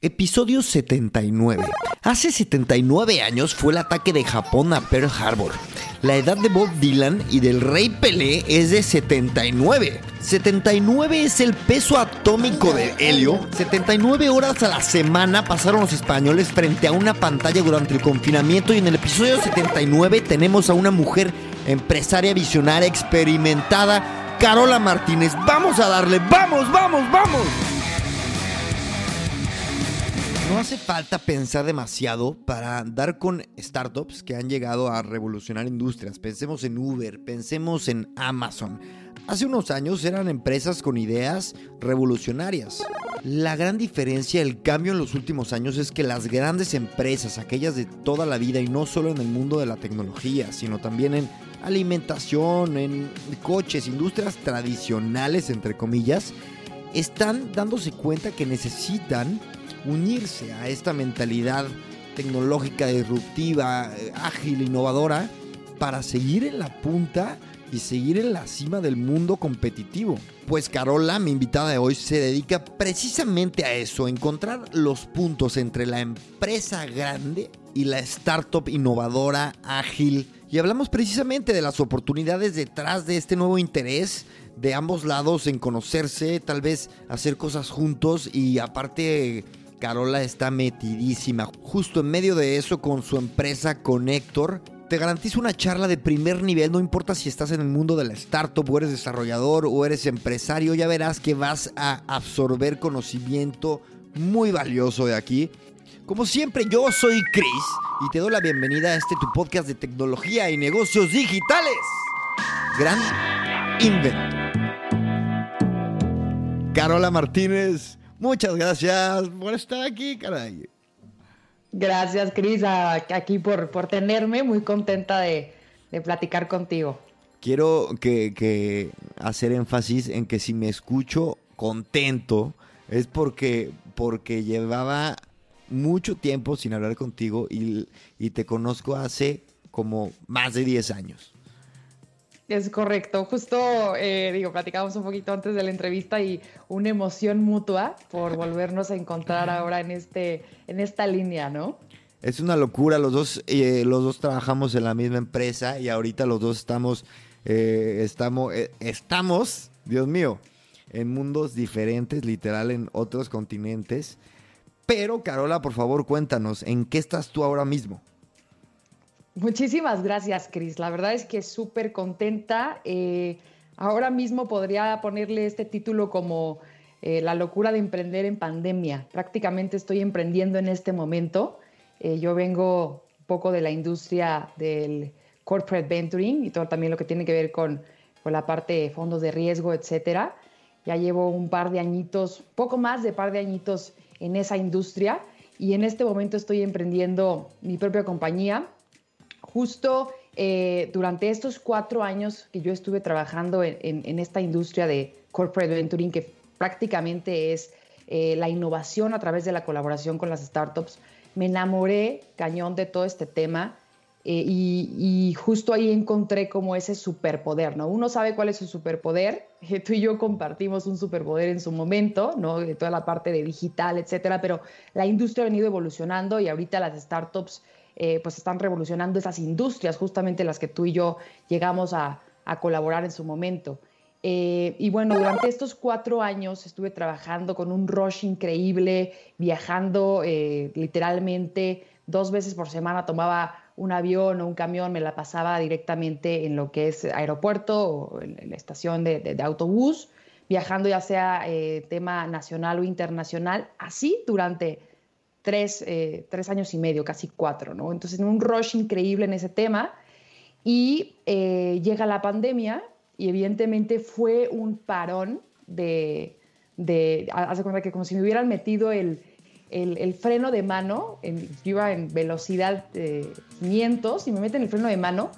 Episodio 79. Hace 79 años fue el ataque de Japón a Pearl Harbor. La edad de Bob Dylan y del Rey Pelé es de 79. 79 es el peso atómico de helio. 79 horas a la semana pasaron los españoles frente a una pantalla durante el confinamiento y en el episodio 79 tenemos a una mujer empresaria visionaria experimentada, Carola Martínez. Vamos a darle, vamos, vamos, vamos. No hace falta pensar demasiado para dar con startups que han llegado a revolucionar industrias. Pensemos en Uber, pensemos en Amazon. Hace unos años eran empresas con ideas revolucionarias. La gran diferencia, el cambio en los últimos años es que las grandes empresas, aquellas de toda la vida y no solo en el mundo de la tecnología, sino también en alimentación, en coches, industrias tradicionales, entre comillas, están dándose cuenta que necesitan unirse a esta mentalidad tecnológica disruptiva, eh, ágil, innovadora, para seguir en la punta y seguir en la cima del mundo competitivo. Pues Carola, mi invitada de hoy, se dedica precisamente a eso, encontrar los puntos entre la empresa grande y la startup innovadora, ágil. Y hablamos precisamente de las oportunidades detrás de este nuevo interés de ambos lados en conocerse, tal vez hacer cosas juntos y aparte Carola está metidísima. Justo en medio de eso con su empresa Connector. Te garantizo una charla de primer nivel, no importa si estás en el mundo de la startup o eres desarrollador o eres empresario, ya verás que vas a absorber conocimiento muy valioso de aquí. Como siempre, yo soy Chris y te doy la bienvenida a este tu podcast de tecnología y negocios digitales. Gran invento. Carola Martínez, muchas gracias por estar aquí, caray. Gracias, Cris, aquí por, por tenerme. Muy contenta de, platicar contigo. Quiero que, hacer énfasis en que si me escucho contento es porque, porque llevaba mucho tiempo sin hablar contigo y, y te conozco hace como más de 10 años. Es correcto, justo eh, digo, platicamos un poquito antes de la entrevista y una emoción mutua por volvernos a encontrar ahora en este, en esta línea, ¿no? Es una locura, los dos, eh, los dos trabajamos en la misma empresa y ahorita los dos estamos, eh, estamos, estamos, Dios mío, en mundos diferentes, literal, en otros continentes. Pero, Carola, por favor, cuéntanos, ¿en qué estás tú ahora mismo? Muchísimas gracias, Cris. La verdad es que súper contenta. Eh, ahora mismo podría ponerle este título como eh, La locura de emprender en pandemia. Prácticamente estoy emprendiendo en este momento. Eh, yo vengo poco de la industria del corporate venturing y todo también lo que tiene que ver con, con la parte de fondos de riesgo, etcétera. Ya llevo un par de añitos, poco más de par de añitos en esa industria y en este momento estoy emprendiendo mi propia compañía justo eh, durante estos cuatro años que yo estuve trabajando en, esta industria de corporate venturing, que prácticamente es eh, la innovación a través de la colaboración con las startups, me enamoré cañón de todo este tema eh, y, justo ahí encontré como ese superpoder, ¿no? Uno sabe cuál es su superpoder, tú y yo compartimos un superpoder en su momento, ¿no? De toda la parte de digital, etcétera, pero la industria ha venido evolucionando y ahorita las startups eh, pues están revolucionando esas industrias, justamente las que tú y yo llegamos a, colaborar en su momento. Eh, y bueno, durante estos cuatro años estuve trabajando con un rush increíble, viajando eh, literalmente dos veces por semana, tomaba un avión o un camión, me la pasaba directamente en lo que es aeropuerto o en, la estación de, de, autobús, viajando ya sea tema nacional o internacional, así durante eh, tres, años y medio, casi cuatro, ¿no? Entonces, en un rush increíble en ese tema. Y eh, llega la pandemia y evidentemente fue un parón de, de, hace cuenta que como si me hubieran metido el, el, freno de mano, en, yo iba en velocidad de 500 y me meten el freno de mano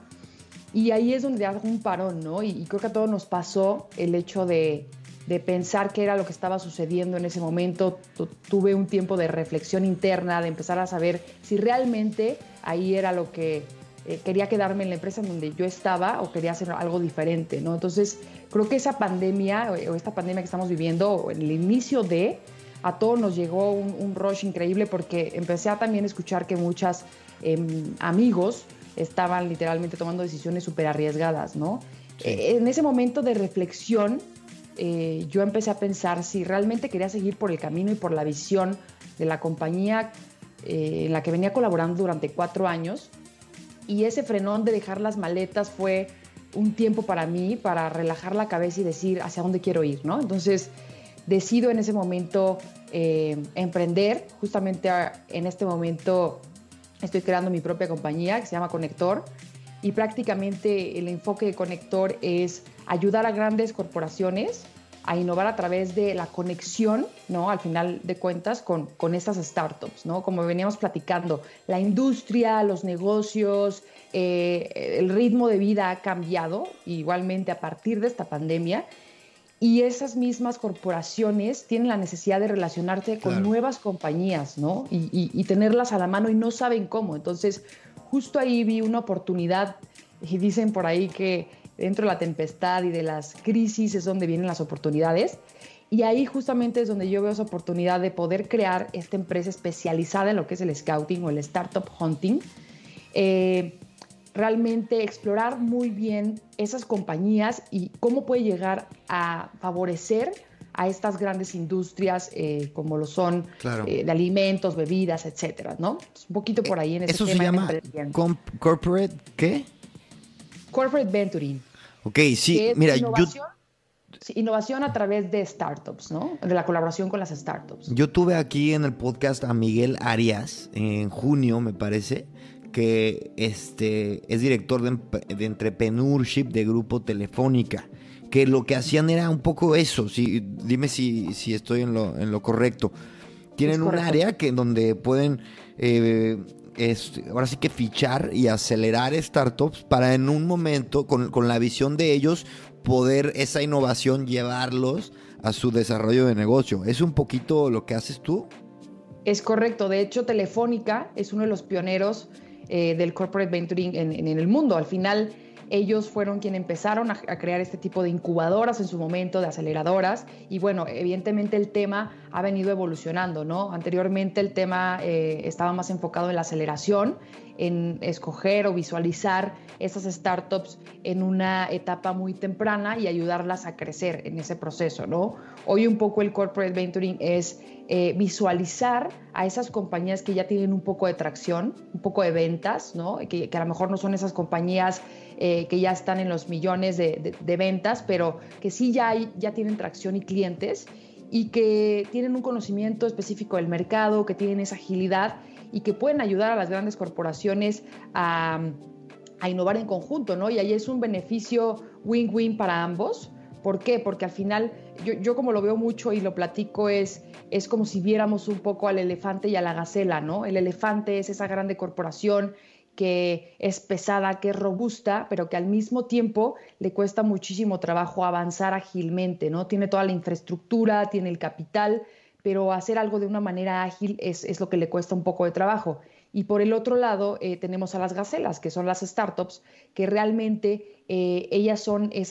y ahí es donde hago un parón, ¿no? Y, creo que a todos nos pasó el hecho de, de, pensar qué era lo que estaba sucediendo en ese momento. tuve un tiempo de reflexión interna, de empezar a saber si realmente ahí era lo que eh, quería quedarme en la empresa en donde yo estaba o quería hacer algo diferente, ¿no? Entonces, creo que esa pandemia o esta pandemia que estamos viviendo, en el inicio de, a todos nos llegó un, rush increíble porque empecé a también escuchar que muchas em, amigos estaban literalmente tomando decisiones súper arriesgadas, ¿no? Eh, en ese momento de reflexión, eh, yo empecé a pensar si realmente quería seguir por el camino y por la visión de la compañía eh, en la que venía colaborando durante cuatro años. Y ese frenón de dejar las maletas fue un tiempo para mí, para relajar la cabeza y decir hacia dónde quiero ir, ¿no? Entonces, decido en ese momento emprender. Justamente en este momento Estoy creando mi propia compañía que se llama Conector y prácticamente el enfoque de Conector es ayudar a grandes corporaciones a innovar a través de la conexión, ¿no? Al final de cuentas, con, con estas startups, ¿no? Como veníamos platicando, la industria, los negocios, eh, el ritmo de vida ha cambiado, igualmente a partir de esta pandemia, y esas mismas corporaciones tienen la necesidad de relacionarse con nuevas compañías, ¿no? Y, tenerlas a la mano y no saben cómo. Entonces, justo ahí vi una oportunidad y dicen por ahí que dentro de la tempestad y de las crisis es donde vienen las oportunidades. Y ahí justamente es donde yo veo esa oportunidad de poder crear esta empresa especializada en lo que es el scouting o el startup hunting. Eh, realmente explorar muy bien esas compañías y cómo puede llegar a favorecer a estas grandes industrias eh, como lo son eh, de alimentos, bebidas, etcétera, ¿no? un poquito por ahí en ese Eso se llama corporate ¿qué? Corporate venturing. Ok, sí, mira, innovación, innovación a través de startups, ¿no? De la colaboración con las startups. Yo tuve aquí en el podcast a Miguel Arias en junio, me parece que este, es director de, de entrepreneurship de Grupo Telefónica, que lo que hacían era un poco eso, si, dime si, si estoy en lo, en lo correcto. Tienen un área que donde pueden eh, ahora sí que fichar y acelerar startups para en un momento, con, con la visión de ellos, poder esa innovación llevarlos a su desarrollo de negocio. ¿Es un poquito lo que haces tú? Es correcto. De hecho, Telefónica es uno de los pioneros eh, del corporate venturing en, el mundo. Al final, ellos fueron quienes empezaron a, crear este tipo de incubadoras en su momento, de aceleradoras, y bueno, evidentemente el tema ha venido evolucionando, ¿no? Anteriormente el tema eh, estaba más enfocado en la aceleración, en escoger o visualizar esas startups en una etapa muy temprana y ayudarlas a crecer en ese proceso, ¿no? Hoy un poco el corporate venturing es eh, visualizar a esas compañías que ya tienen un poco de tracción, un poco de ventas, ¿no? que, a lo mejor no son esas compañías eh, que ya están en los millones de, ventas, pero que sí ya, hay, ya tienen tracción y clientes y que tienen un conocimiento específico del mercado, que tienen esa agilidad y que pueden ayudar a las grandes corporaciones a, innovar en conjunto, ¿no? Y ahí es un beneficio win-win para ambos. ¿Por qué? Porque al final, yo, yo, como lo veo mucho y lo platico, es, es como si viéramos un poco al elefante y a la gacela, ¿no? El elefante es esa grande corporación que es pesada, que es robusta, pero que al mismo tiempo le cuesta muchísimo trabajo avanzar ágilmente, ¿no? Tiene toda la infraestructura, tiene el capital, pero hacer algo de una manera ágil es, es lo que le cuesta un poco de trabajo. Y por el otro lado eh, tenemos a las gacelas, que son las startups, que realmente eh, ellas son e,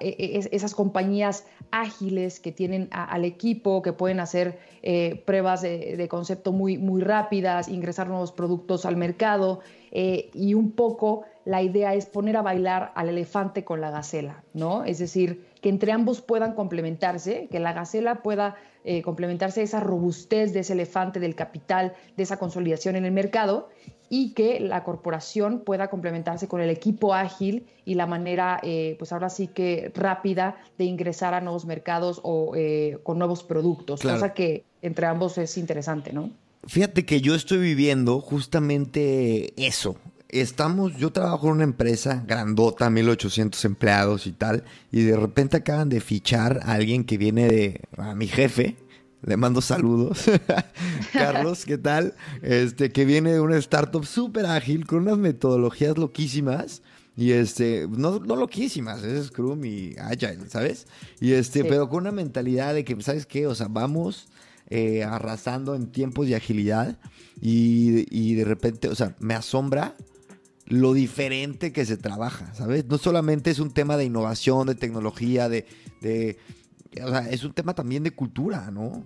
e, esas compañías ágiles que tienen al equipo, que pueden hacer eh, pruebas de, concepto muy, muy rápidas, ingresar nuevos productos al mercado. Y un poco la idea es poner a bailar al elefante con la gacela, ¿no? Es decir, que entre ambos puedan complementarse, que la gacela pueda eh, complementarse esa robustez de ese elefante, del capital, de esa consolidación en el mercado y que la corporación pueda complementarse con el equipo ágil y la manera, eh, pues ahora sí que rápida de ingresar a nuevos mercados o eh, con nuevos productos, cosa que entre ambos es interesante, ¿no? Fíjate que yo estoy viviendo justamente eso. estamos, yo trabajo en una empresa grandota, 1800 empleados y tal, y de repente acaban de fichar a alguien que viene de, a mi jefe, le mando saludos. Carlos, ¿qué tal? Este, que viene de una startup súper ágil, con unas metodologías loquísimas. Y este, no, no loquísimas, es Scrum y Agile, ¿sabes? Y este, pero con una mentalidad de que, ¿sabes qué? O sea, vamos eh, arrasando en tiempos de agilidad. Y, y de repente, o sea, me asombra lo diferente que se trabaja, ¿sabes? No solamente es un tema de innovación, de tecnología, de, o sea, es un tema también de cultura, ¿no?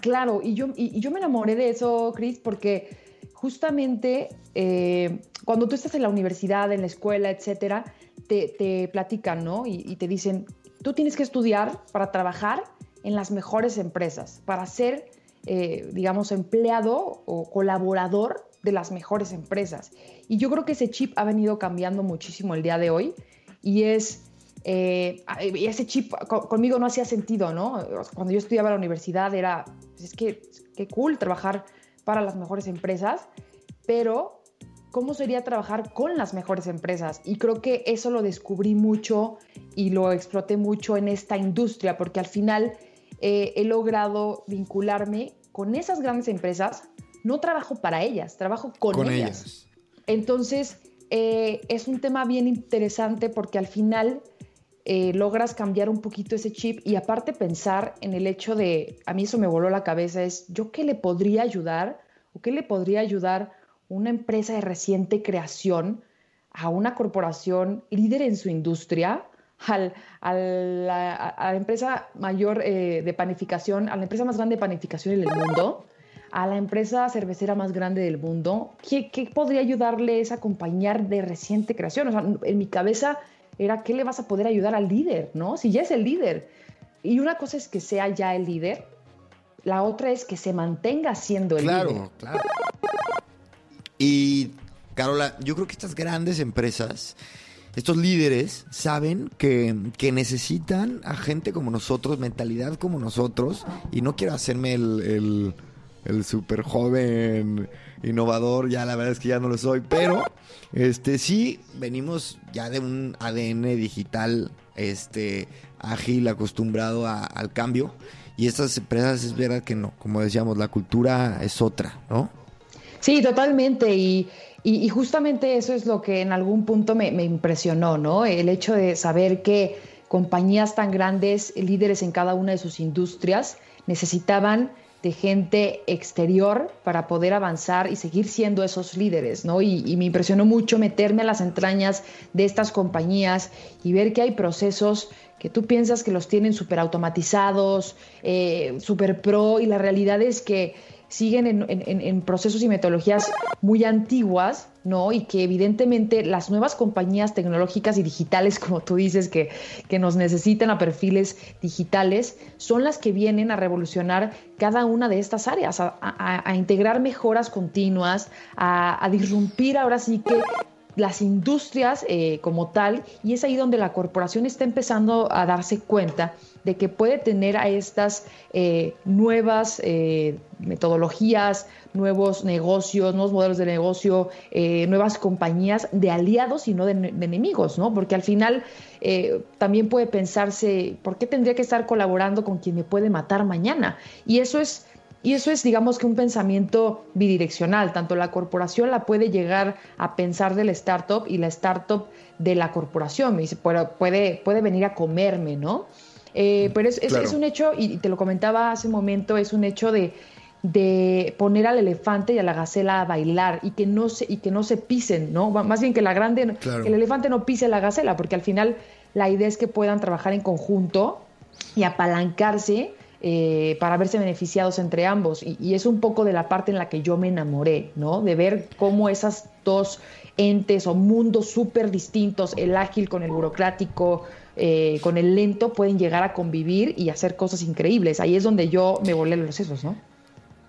Claro, y yo, y, yo me enamoré de eso, Chris, porque justamente eh, cuando tú estás en la universidad, en la escuela, etcétera, te, platican, ¿no? Y, te dicen, tú tienes que estudiar para trabajar en las mejores empresas, para ser, eh, digamos, empleado o colaborador de las mejores empresas. Y yo creo que ese chip ha venido cambiando muchísimo el día de hoy y es eh, ese chip conmigo no hacía sentido, ¿no? Cuando yo estudiaba en la universidad era, pues es que qué cool trabajar para las mejores empresas, pero ¿cómo sería trabajar con las mejores empresas? Y creo que eso lo descubrí mucho y lo exploté mucho en esta industria, porque al final eh, he logrado vincularme con esas grandes empresas. No trabajo para ellas, trabajo con, ellas. Entonces, eh, es un tema bien interesante porque al final eh, logras cambiar un poquito ese chip y aparte pensar en el hecho de, a mí eso me voló la cabeza, es yo qué le podría ayudar o qué le podría ayudar una empresa de reciente creación a una corporación líder en su industria, al, a, la, empresa mayor eh, de panificación, a la empresa más grande de panificación en el mundo, a la empresa cervecera más grande del mundo. ¿Qué, qué podría ayudarles a acompañar de reciente creación? O sea, en mi cabeza era qué le vas a poder ayudar al líder, ¿no? Si ya es el líder. Y una cosa es que sea ya el líder, la otra es que se mantenga siendo el líder. Claro, claro. Y, Carola, yo creo que estas grandes empresas, estos líderes, saben que, necesitan a gente como nosotros, mentalidad como nosotros, y no quiero hacerme el, el, el súper joven innovador, ya la verdad es que ya no lo soy, pero este sí venimos ya de un ADN digital este ágil, acostumbrado al cambio y estas empresas es verdad que no, como decíamos, la cultura es otra, ¿no? Sí, totalmente y, y, justamente eso es lo que en algún punto me, me impresionó, ¿no? El hecho de saber que compañías tan grandes, líderes en cada una de sus industrias, necesitaban de gente exterior para poder avanzar y seguir siendo esos líderes, ¿no? Y, me impresionó mucho meterme a las entrañas de estas compañías y ver que hay procesos que tú piensas que los tienen súper automatizados, eh, súper pro, y la realidad es que siguen en, procesos y metodologías muy antiguas, ¿no? Y que evidentemente las nuevas compañías tecnológicas y digitales, como tú dices, que, que nos necesitan a perfiles digitales, son las que vienen a revolucionar cada una de estas áreas, a, integrar mejoras continuas, a, a disrumpir ahora sí que las industrias eh, como tal, y es ahí donde la corporación está empezando a darse cuenta de que puede tener a estas eh, nuevas eh, metodologías, nuevos negocios, nuevos modelos de negocio, nuevas compañías de aliados y no de, enemigos, ¿no? Porque al final también puede pensarse, ¿por qué tendría que estar colaborando con quien me puede matar mañana? Y eso es y eso es, digamos que un pensamiento bidireccional. Tanto la corporación la puede llegar a pensar del startup y la startup de la corporación. Me dice, puede, puede venir a comerme, ¿no? Eh, pero es, es, un hecho, y te lo comentaba hace un momento, es un hecho de, de poner al elefante y a la gacela a bailar y que no se, y que no se pisen, ¿no? Más bien que la grande, el elefante no pise la gacela, porque al final la idea es que puedan trabajar en conjunto y apalancarse eh, para verse beneficiados entre ambos. Y, es un poco de la parte en la que yo me enamoré, ¿no? De ver cómo esas dos entes o mundos súper distintos, el ágil con el burocrático, eh, con el lento, pueden llegar a convivir y hacer cosas increíbles. Ahí es donde yo me volé los sesos, ¿no?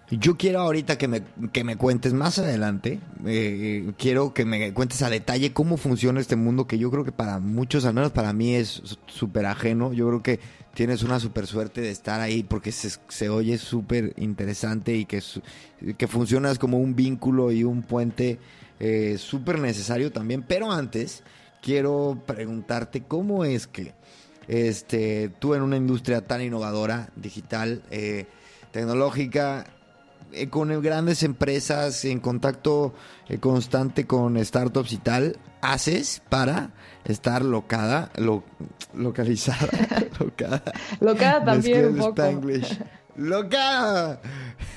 Yo quiero ahorita que me, que me cuentes más adelante, eh, quiero que me cuentes a detalle cómo funciona este mundo que yo creo que para muchos, al menos para mí, es súper ajeno. Yo creo que tienes una super suerte de estar ahí porque se, oye súper interesante y que, que funcionas como un vínculo y un puente eh, súper necesario también. Pero antes, quiero preguntarte cómo es que este, tú en una industria tan innovadora, digital, eh, tecnológica, eh, con grandes empresas, en contacto eh, constante con startups y tal, haces para estar locada, localizada, locada. Locada también un poco. Locada.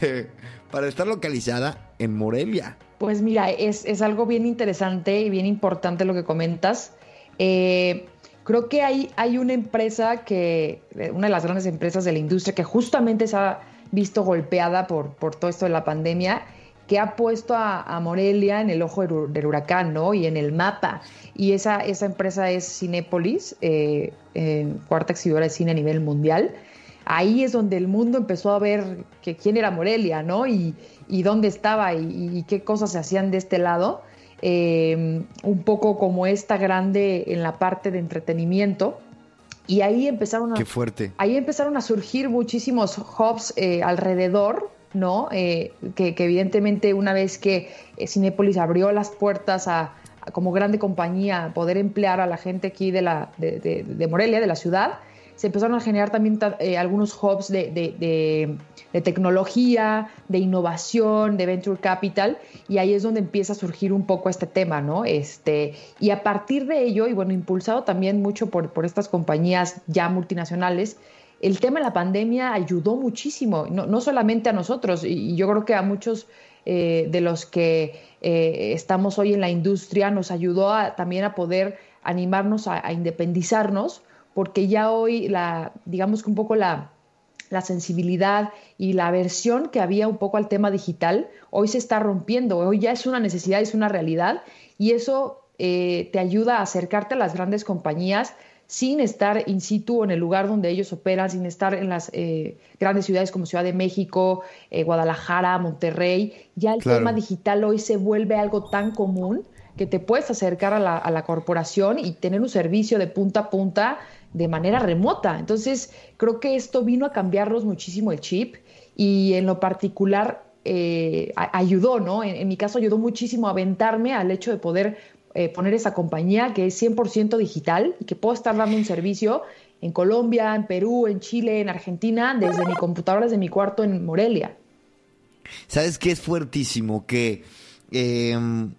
para estar localizada en Morelia. Pues mira, es, es, algo bien interesante y bien importante lo que comentas. Eh, creo que hay, hay una empresa que, una de las grandes empresas de la industria que justamente se ha visto golpeada por, por todo esto de la pandemia, que ha puesto a, Morelia en el ojo del, huracán, ¿no? Y en el mapa. Y esa, esa empresa es Cinépolis, eh, cuarta exhibidora de cine a nivel mundial. Ahí es donde el mundo empezó a ver que quién era Morelia, ¿no? Y, y dónde estaba y, qué cosas se hacían de este lado. Eh, un poco como esta grande en la parte de entretenimiento y ahí empezaron a, Qué fuerte. Ahí empezaron a surgir muchísimos hubs eh, alrededor, ¿no? Eh, que, evidentemente una vez que eh, Cinepolis abrió las puertas a, como grande compañía poder emplear a la gente aquí de, la, de Morelia, de la ciudad, se empezaron a generar también eh, algunos hubs de, tecnología, de innovación, de venture capital, y ahí es donde empieza a surgir un poco este tema, ¿no? Este, y a partir de ello, y bueno, impulsado también mucho por, por estas compañías ya multinacionales, el tema de la pandemia ayudó muchísimo, no, solamente a nosotros, y, yo creo que a muchos eh, de los que eh, estamos hoy en la industria nos ayudó también a poder animarnos a independizarnos porque ya hoy la, digamos un poco la, sensibilidad y la aversión que había un poco al tema digital, hoy se está rompiendo, hoy ya es una necesidad, es una realidad y eso eh, te ayuda a acercarte a las grandes compañías sin estar in situ en el lugar donde ellos operan, sin estar en las eh, grandes ciudades como Ciudad de México, eh, Guadalajara, Monterrey. Ya el tema digital hoy se vuelve algo tan común que te puedes acercar a la, a la corporación y tener un servicio de punta a punta de manera remota. Entonces, creo que esto vino a cambiarnos muchísimo el chip y en lo particular eh, ayudó, ¿no? En, mi caso ayudó muchísimo a aventarme al hecho de poder eh, poner esa compañía que es 100% digital y que puedo estar dando un servicio en Colombia, en Perú, en Chile, en Argentina, desde mi computadora, desde mi cuarto en Morelia. ¿Sabes qué es fuertísimo? Que em,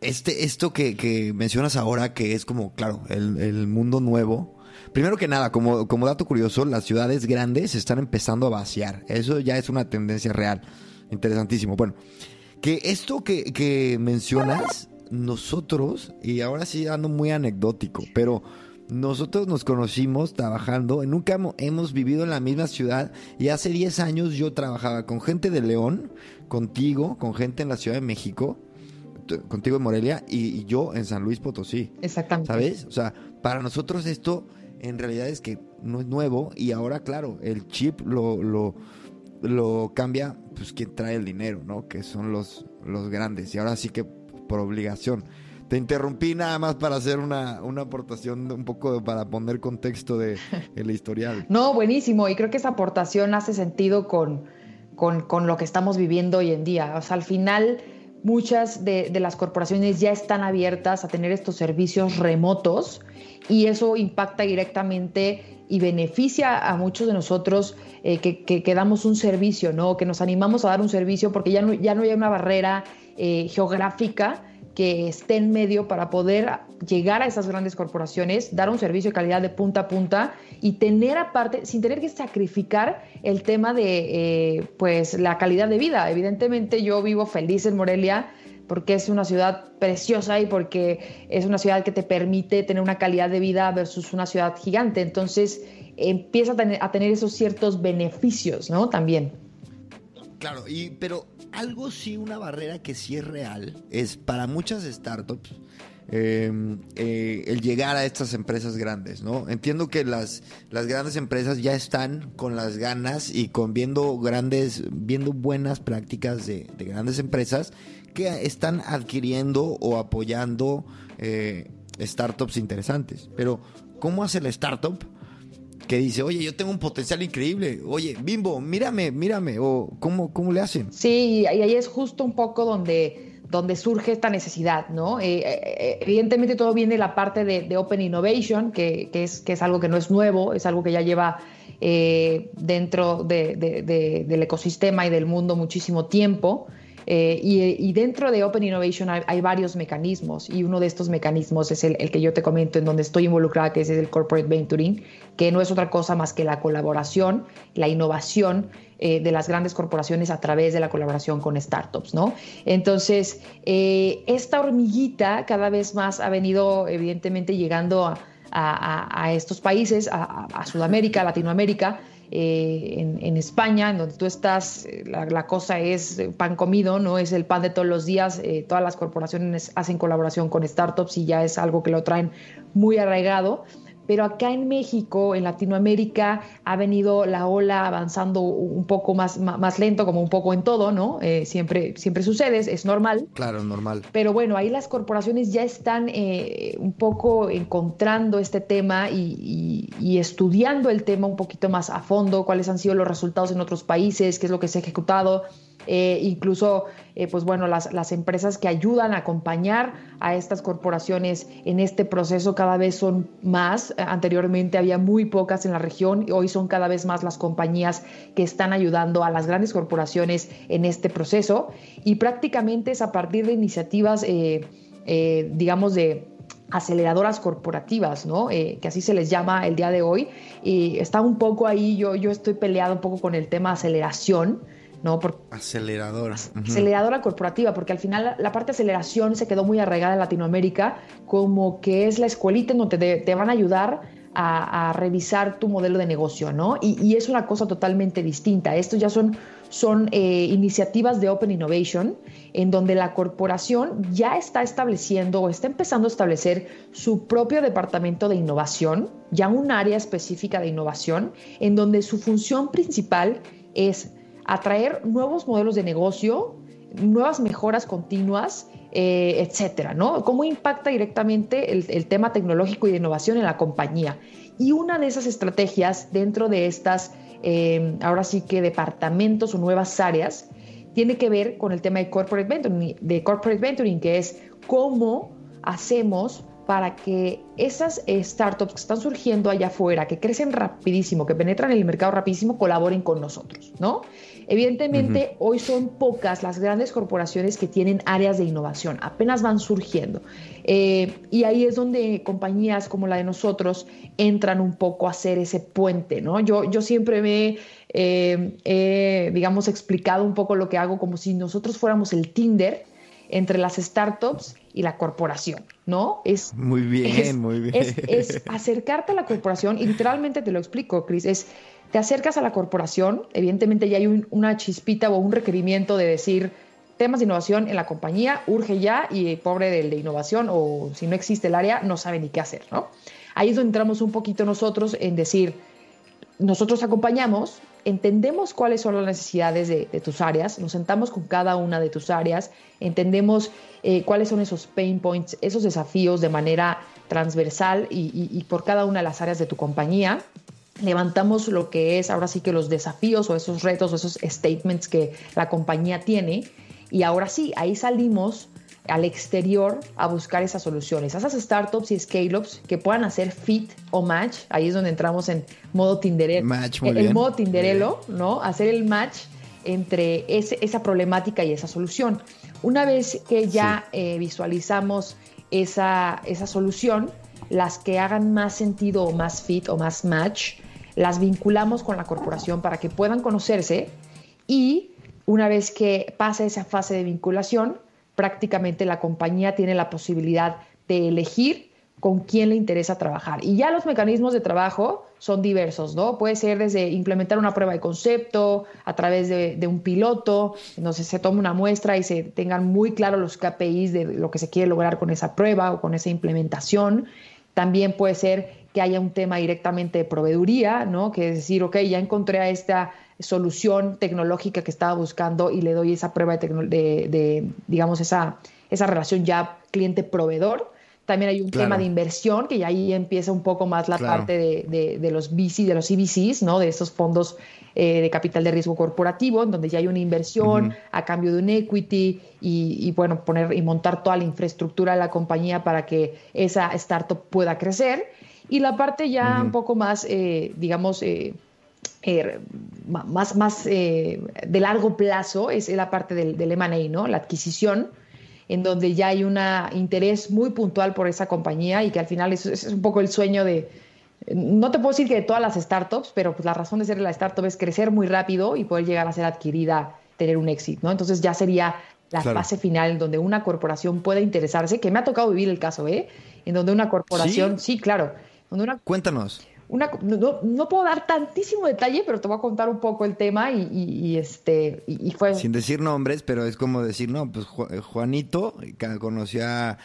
este, esto que, mencionas ahora, que es como, claro, el, mundo nuevo, Primero que nada, como, como dato curioso, las ciudades grandes están empezando a vaciar. Eso ya es una tendencia real. Interesantísimo. Bueno, que esto que, mencionas, nosotros, y ahora sí ando muy anecdótico, pero nosotros nos conocimos trabajando, nunca hemos vivido en la misma ciudad y hace 10 años yo trabajaba con gente de León, contigo, con gente en la Ciudad de México, contigo en Morelia y, y yo en San Luis Potosí. Exactamente. ¿Sabes? O sea, para nosotros esto en realidad es que no es nuevo y ahora, claro, el chip lo, lo, lo cambia pues quien trae el dinero, ¿no? Que son los, los grandes. Y ahora sí que por obligación. Te interrumpí nada más para hacer una, una aportación un poco para poner contexto de el historial. No, buenísimo. Y creo que esa aportación hace sentido con, con, con lo que estamos viviendo hoy en día. O sea, al final muchas de, de, las corporaciones ya están abiertas a tener estos servicios remotos y eso impacta directamente y beneficia a muchos de nosotros eh, que, que, damos un servicio, ¿no? que nos animamos a dar un servicio porque ya no, ya no hay una barrera eh, geográfica que esté en medio para poder llegar a esas grandes corporaciones, dar un servicio de calidad de punta a punta y tener aparte, sin tener que sacrificar el tema de eh, pues la calidad de vida. Evidentemente yo vivo feliz en Morelia, porque es una ciudad preciosa y porque es una ciudad que te permite tener una calidad de vida versus una ciudad gigante. Entonces empieza a tener, esos ciertos beneficios, ¿no? También. Claro, y, pero algo sí, una barrera que sí es real, es para muchas startups em, eh, el llegar a estas empresas grandes, ¿no? Entiendo que las, las grandes empresas ya están con las ganas y con viendo grandes, viendo buenas prácticas de, de grandes empresas que están adquiriendo o apoyando eh, startups interesantes. Pero, ¿cómo hace la startup que dice, oye, yo tengo un potencial increíble, oye, Bimbo, mírame, mírame, o cómo, cómo le hacen. Sí, y ahí es justo un poco donde donde surge esta necesidad, ¿no? Eh, eh, evidentemente todo viene de la parte de, Open Innovation, que, es, que es algo que no es nuevo, es algo que ya lleva eh, dentro del ecosistema y del mundo muchísimo tiempo. Eh, y, dentro de Open Innovation hay, varios mecanismos y uno de estos mecanismos es el, que yo te comento en donde estoy involucrada, que es el Corporate Venturing, que no es otra cosa más que la colaboración, la innovación eh, de las grandes corporaciones a través de la colaboración con startups, ¿no? Entonces, eh, esta hormiguita cada vez más ha venido evidentemente llegando a, estos países, a, Sudamérica, Latinoamérica, eh, en, España, en donde tú estás, eh, la, cosa es pan comido, no es el pan de todos los días. Eh, todas las corporaciones hacen colaboración con startups y ya es algo que lo traen muy arraigado pero acá en México, en Latinoamérica, ha venido la ola avanzando un poco más, más, lento, como un poco en todo, ¿no? Eh, siempre, siempre sucede, es normal. Claro, normal. Pero bueno, ahí las corporaciones ya están eh, un poco encontrando este tema y, estudiando el tema un poquito más a fondo, cuáles han sido los resultados en otros países, qué es lo que se ha ejecutado. Eh, incluso, eh, pues bueno, las, las, empresas que ayudan a acompañar a estas corporaciones en este proceso cada vez son más. Anteriormente había muy pocas en la región y hoy son cada vez más las compañías que están ayudando a las grandes corporaciones en este proceso. Y prácticamente es a partir de iniciativas, eh, digamos, de aceleradoras corporativas, ¿no? que así se les llama el día de hoy. Y está un poco ahí, yo, yo estoy peleado un poco con el tema aceleración, ¿no? aceleradora. Aceleradora corporativa, porque al final la, parte de aceleración se quedó muy arraigada en Latinoamérica, como que es la escuelita en donde te, van a ayudar a, revisar tu modelo de negocio, ¿no? Y, es una cosa totalmente distinta. Estos ya son, son eh, iniciativas de Open Innovation, en donde la corporación ya está estableciendo o está empezando a establecer su propio departamento de innovación, ya un área específica de innovación, en donde su función principal es atraer nuevos modelos de negocio, nuevas mejoras continuas, eh, etcétera, ¿no? ¿Cómo impacta directamente el, tema tecnológico y de innovación en la compañía? Y una de esas estrategias dentro de estas, eh, ahora sí que departamentos o nuevas áreas, tiene que ver con el tema de corporate venturing, de corporate venturing que es cómo hacemos para que esas startups que están surgiendo allá afuera, que crecen rapidísimo, que penetran en el mercado rapidísimo, colaboren con nosotros, ¿no? Evidentemente, hoy son pocas las grandes corporaciones que tienen áreas de innovación, apenas van surgiendo. Eh, y ahí es donde compañías como la de nosotros entran un poco a hacer ese puente, ¿no? Yo, yo siempre me eh, he, digamos, explicado un poco lo que hago como si nosotros fuéramos el Tinder entre las startups y la corporación, ¿no? Es muy bien, muy bien. Es, acercarte a la corporación y literalmente te lo explico, Chris, es te acercas a la corporación, evidentemente ya hay una chispita o un requerimiento de decir temas de innovación en la compañía, urge ya y pobre del de innovación o si no existe el área no sabe ni qué hacer, ¿no? Ahí es donde entramos un poquito nosotros en decir, nosotros acompañamos, entendemos cuáles son las necesidades de, tus áreas, nos sentamos con cada una de tus áreas, entendemos eh, cuáles son esos pain points, esos desafíos de manera transversal y, por cada una de las áreas de tu compañía. Levantamos lo que es ahora sí que los desafíos o esos retos o esos statements que la compañía tiene y ahora sí, ahí salimos al exterior a buscar esas soluciones. Esas startups y scale-ups que puedan hacer fit o match, ahí es donde entramos en modo Tinderelo. Match, el, modo Tinderelo, ¿no? Hacer el match entre esa problemática y esa solución. Una vez que ya eh, visualizamos esa, esa solución, las que hagan más sentido o más fit o más match, las vinculamos con la corporación para que puedan conocerse y una vez que pasa esa fase de vinculación, prácticamente la compañía tiene la posibilidad de elegir con quién le interesa trabajar. Y ya los mecanismos de trabajo son diversos, ¿no? Puede ser desde implementar una prueba de concepto, a través de, un piloto, donde se toma una muestra y se tengan muy claros los KPIs de lo que se quiere lograr con esa prueba o con esa implementación. También puede ser que haya un tema directamente de proveeduría, ¿no? Que es decir, ok, ya encontré a esta solución tecnológica que estaba buscando y le doy esa prueba de, de, digamos, esa, esa relación ya cliente-proveedor. También hay un tema de inversión, que ya ahí empieza un poco más la parte de, de, los VC, de los CVCs, ¿no? De esos fondos eh, de capital de riesgo corporativo, en donde ya hay una inversión a cambio de un equity y, bueno, poner y montar toda la infraestructura de la compañía para que esa startup pueda crecer. Y la parte ya un poco más, eh, digamos, eh, más, más de largo plazo es la parte del, del M&A, ¿no? La adquisición en donde ya hay un interés muy puntual por esa compañía y que al final es, un poco el sueño de, no te puedo decir que de todas las startups, pero pues la razón de ser la startup es crecer muy rápido y poder llegar a ser adquirida, tener un éxito, ¿no? Entonces ya sería la fase final en donde una corporación pueda interesarse, que me ha tocado vivir el caso, ¿eh? En donde una corporación, sí, claro. Cuéntanos no, puedo dar tantísimo detalle, pero te voy a contar un poco el tema y, este y, fue sin decir nombres, pero es como decir no, pues eh, Juanito conoció a,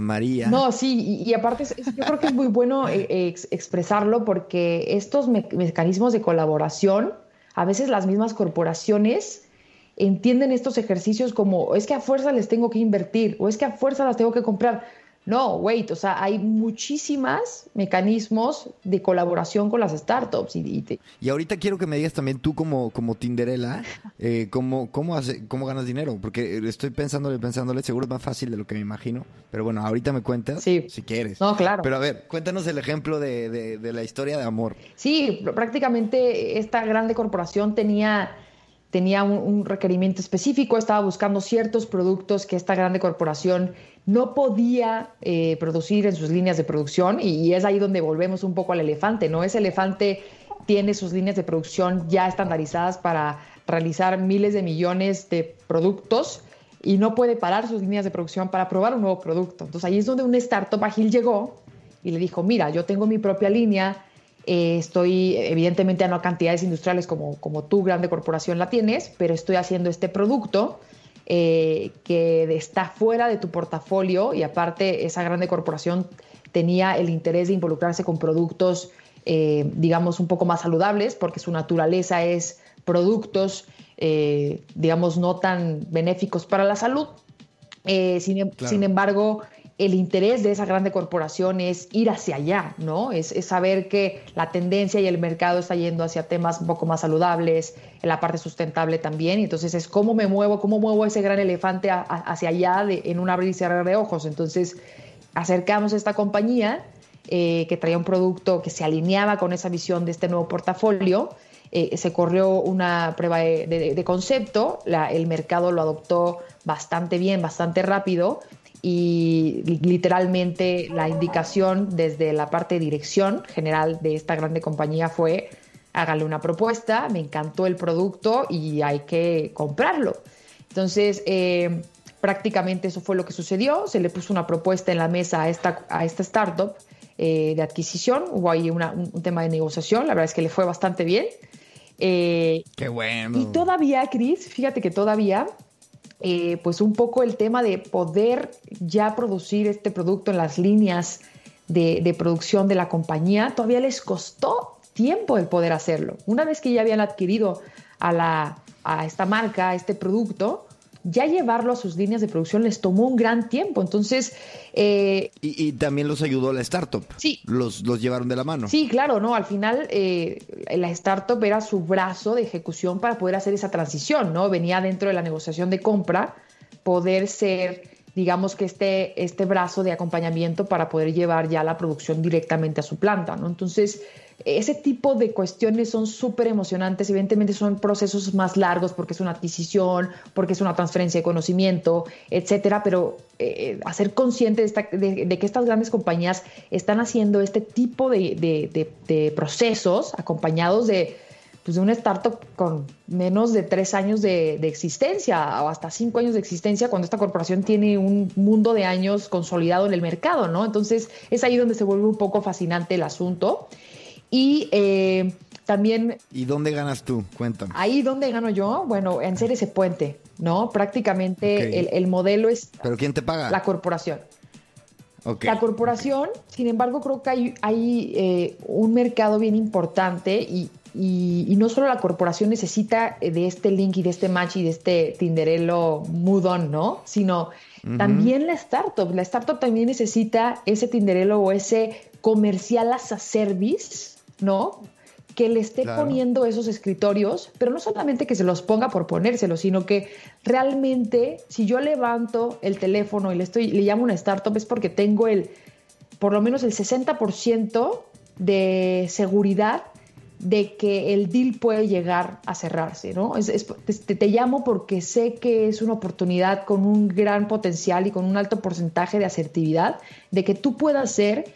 María. No, sí, y, aparte yo creo que es muy bueno eh, expresarlo porque estos mecanismos de colaboración, a veces las mismas corporaciones entienden estos ejercicios como es que a fuerza les tengo que invertir o es que a fuerza las tengo que comprar no, wait, o sea, hay muchísimas mecanismos de colaboración con las startups. Y, y, ahorita quiero que me digas también tú como, como Tinderella, eh, cómo, cómo, hace, cómo ganas dinero, porque estoy pensándole, pensándole, seguro es más fácil de lo que me imagino, pero bueno, ahorita me cuentas si quieres. No, claro. Pero a ver, cuéntanos el ejemplo de, de la historia de amor. Sí, prácticamente esta grande corporación tenía tenía un, requerimiento específico, estaba buscando ciertos productos que esta grande corporación no podía eh, producir en sus líneas de producción y, es ahí donde volvemos un poco al elefante, ¿no? Ese elefante tiene sus líneas de producción ya estandarizadas para realizar miles de millones de productos y no puede parar sus líneas de producción para probar un nuevo producto. Entonces ahí es donde un startup ágil llegó y le dijo, mira, yo tengo mi propia línea, eh, estoy, evidentemente, a no cantidades industriales como, como tú, grande corporación, la tienes, pero estoy haciendo este producto eh, que está fuera de tu portafolio y aparte esa grande corporación tenía el interés de involucrarse con productos, eh, digamos, un poco más saludables, porque su naturaleza es productos, digamos, no tan benéficos para la salud. sin, em, sin, embargo, el interés de esa grande corporación es ir hacia allá, ¿no? Es, saber que la tendencia y el mercado está yendo hacia temas un poco más saludables, en la parte sustentable también. Entonces es cómo me muevo, cómo muevo ese gran elefante hacia allá en un abrir y cerrar de ojos. Entonces acercamos a esta compañía eh, que traía un producto que se alineaba con esa visión de este nuevo portafolio. Eh, se corrió una prueba de, concepto, el mercado lo adoptó bastante bien, bastante rápido y literalmente la indicación desde la parte de dirección general de esta grande compañía fue hágale una propuesta, me encantó el producto y hay que comprarlo. Entonces, eh, prácticamente eso fue lo que sucedió, se le puso una propuesta en la mesa a esta, a esta startup eh, de adquisición, hubo ahí un, tema de negociación, la verdad es que le fue bastante bien. Eh, Qué bueno. Y todavía, Chris, fíjate que todavía eh, pues un poco el tema de poder ya producir este producto en las líneas de, producción de la compañía, todavía les costó tiempo el poder hacerlo. Una vez que ya habían adquirido a, la, a esta marca, este producto, ya llevarlo a sus líneas de producción les tomó un gran tiempo. Entonces. Eh, y, también los ayudó la startup. Sí. Los, los llevaron de la mano. Sí, claro, ¿no? Al final, eh, la startup era su brazo de ejecución para poder hacer esa transición, ¿no? Venía dentro de la negociación de compra, poder ser digamos que este, este brazo de acompañamiento para poder llevar ya la producción directamente a su planta, ¿no? Entonces, ese tipo de cuestiones son súper emocionantes, evidentemente son procesos más largos porque es una adquisición, porque es una transferencia de conocimiento, etcétera, pero eh, hacer consciente de, que estas grandes compañías están haciendo este tipo de, procesos acompañados de, pues de una startup con menos de tres años de, existencia o hasta cinco años de existencia cuando esta corporación tiene un mundo de años consolidado en el mercado, ¿no? Entonces es ahí donde se vuelve un poco fascinante el asunto. Y eh, también... ¿Y dónde ganas tú? Cuéntame. Ahí donde gano yo, bueno, en ser ese puente, ¿no? Prácticamente el, modelo es... ¿Pero quién te paga? La corporación. La corporación, sin embargo, creo que hay, hay eh, un mercado bien importante y, y, no solo la corporación necesita de este link y de este match y de este Tinderelo mudón, ¿no? Sino también la startup. La startup también necesita ese Tinderelo o ese comercial as a service, ¿no? que le esté poniendo esos escritorios, pero no solamente que se los ponga por ponérselos, sino que realmente si yo levanto el teléfono y le estoy le llamo una startup es porque tengo el por lo menos el 60% de seguridad de que el deal puede llegar a cerrarse, ¿no? te, te, llamo porque sé que es una oportunidad con un gran potencial y con un alto porcentaje de asertividad de que tú puedas ser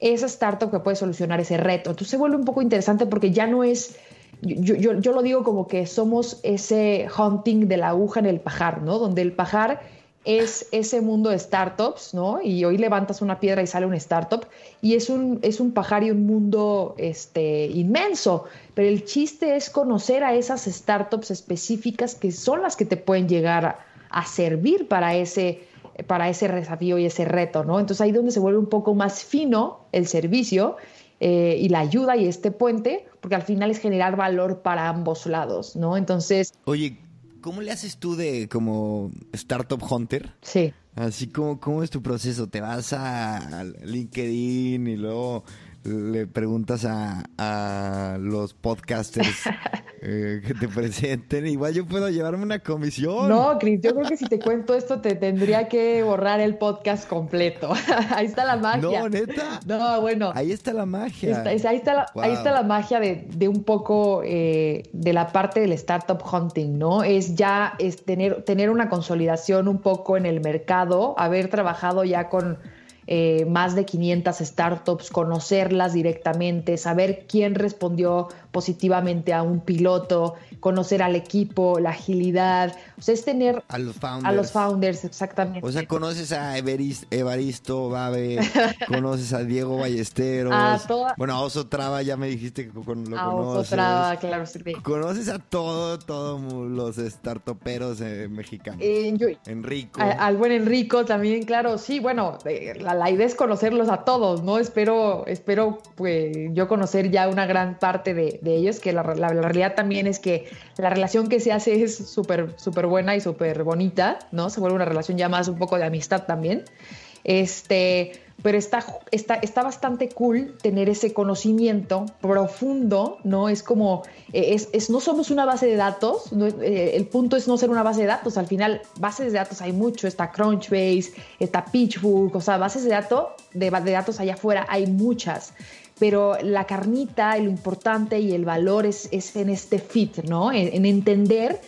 esa startup que puede solucionar ese reto. Entonces se vuelve un poco interesante porque ya no es, yo, yo, lo digo como que somos ese hunting de la aguja en el pajar, ¿no? Donde el pajar es ese mundo de startups, ¿no? Y hoy levantas una piedra y sale una startup y es un, es un pajar y un mundo este, inmenso, pero el chiste es conocer a esas startups específicas que son las que te pueden llegar a servir para ese para ese desafío y ese reto, ¿no? Entonces ahí donde se vuelve un poco más fino el servicio eh, y la ayuda y este puente, porque al final es generar valor para ambos lados, ¿no? Entonces... Oye, ¿cómo le haces tú de como Startup Hunter? Sí. Así como, ¿cómo es tu proceso? ¿Te vas a LinkedIn y luego le preguntas a, los podcasters eh, que te presenten, igual yo puedo llevarme una comisión. No, Cris, yo creo que si te cuento esto te tendría que borrar el podcast completo. ahí está la magia. No, neta. No, bueno. Ahí está la magia. ahí, está la, ahí está la magia de, un poco eh, de la parte del startup hunting, ¿no? Es ya es tener, tener una consolidación un poco en el mercado, haber trabajado ya con eh, más de 500 startups, conocerlas directamente, saber quién respondió positivamente a un piloto, conocer al equipo, la agilidad, o sea, es tener a los founders, a los founders exactamente. O sea, conoces a Evaristo Babe, conoces a Diego Ballesteros, bueno, a Oso Traba ya me dijiste que lo conoces. A Oso Traba, claro, sí. Conoces a todo, todos los startuperos eh, mexicanos. Eh, Enrico. al buen Enrico también, claro, sí, bueno, la, la, idea es conocerlos a todos, ¿no? Espero, espero pues yo conocer ya una gran parte de de ellos, que la, realidad también es que la relación que se hace es súper, súper buena y súper bonita, ¿no? Se vuelve una relación ya más un poco de amistad también. Este, pero está, está, está bastante cool tener ese conocimiento profundo, ¿no? Es como, eh, es, no somos una base de datos, eh, el punto es no ser una base de datos, al final bases de datos hay mucho, está Crunchbase, está PitchBook, o sea, bases de, datos de, de datos allá afuera hay muchas, pero la carnita, lo importante y el valor es, en este fit, ¿no? En, entender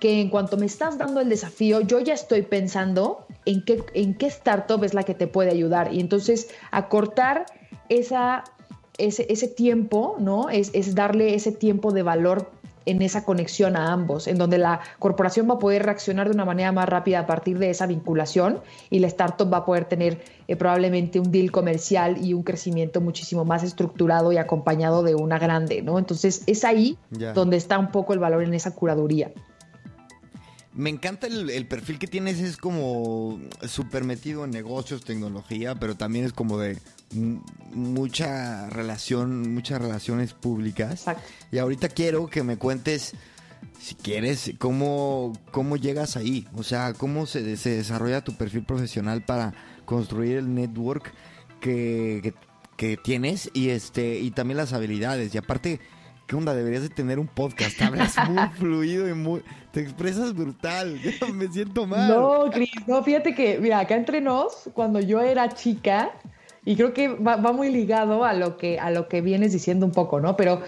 que en cuanto me estás dando el desafío, yo ya estoy pensando en qué, en qué startup es la que te puede ayudar. Y entonces acortar esa, ese, ese tiempo, ¿no? Es, es darle ese tiempo de valor en esa conexión a ambos, en donde la corporación va a poder reaccionar de una manera más rápida a partir de esa vinculación y la startup va a poder tener eh, probablemente un deal comercial y un crecimiento muchísimo más estructurado y acompañado de una grande, ¿no? Entonces es ahí donde está un poco el valor en esa curaduría. Me encanta el, perfil que tienes, es como súper metido en negocios, tecnología, pero también es como de mucha relación, muchas relaciones públicas. Y ahorita quiero que me cuentes, si quieres, cómo, cómo llegas ahí, o sea, cómo se, se desarrolla tu perfil profesional para construir el network que, que, tienes y, este, y también las habilidades. Y aparte ¿Qué onda? Deberías de tener un podcast. Hablas muy fluido y muy... Te expresas brutal. Yo me siento mal. No, Cris, no, fíjate que, mira, acá entre nos, cuando yo era chica, y creo que va, muy ligado a lo que, a lo que vienes diciendo un poco, ¿no? Pero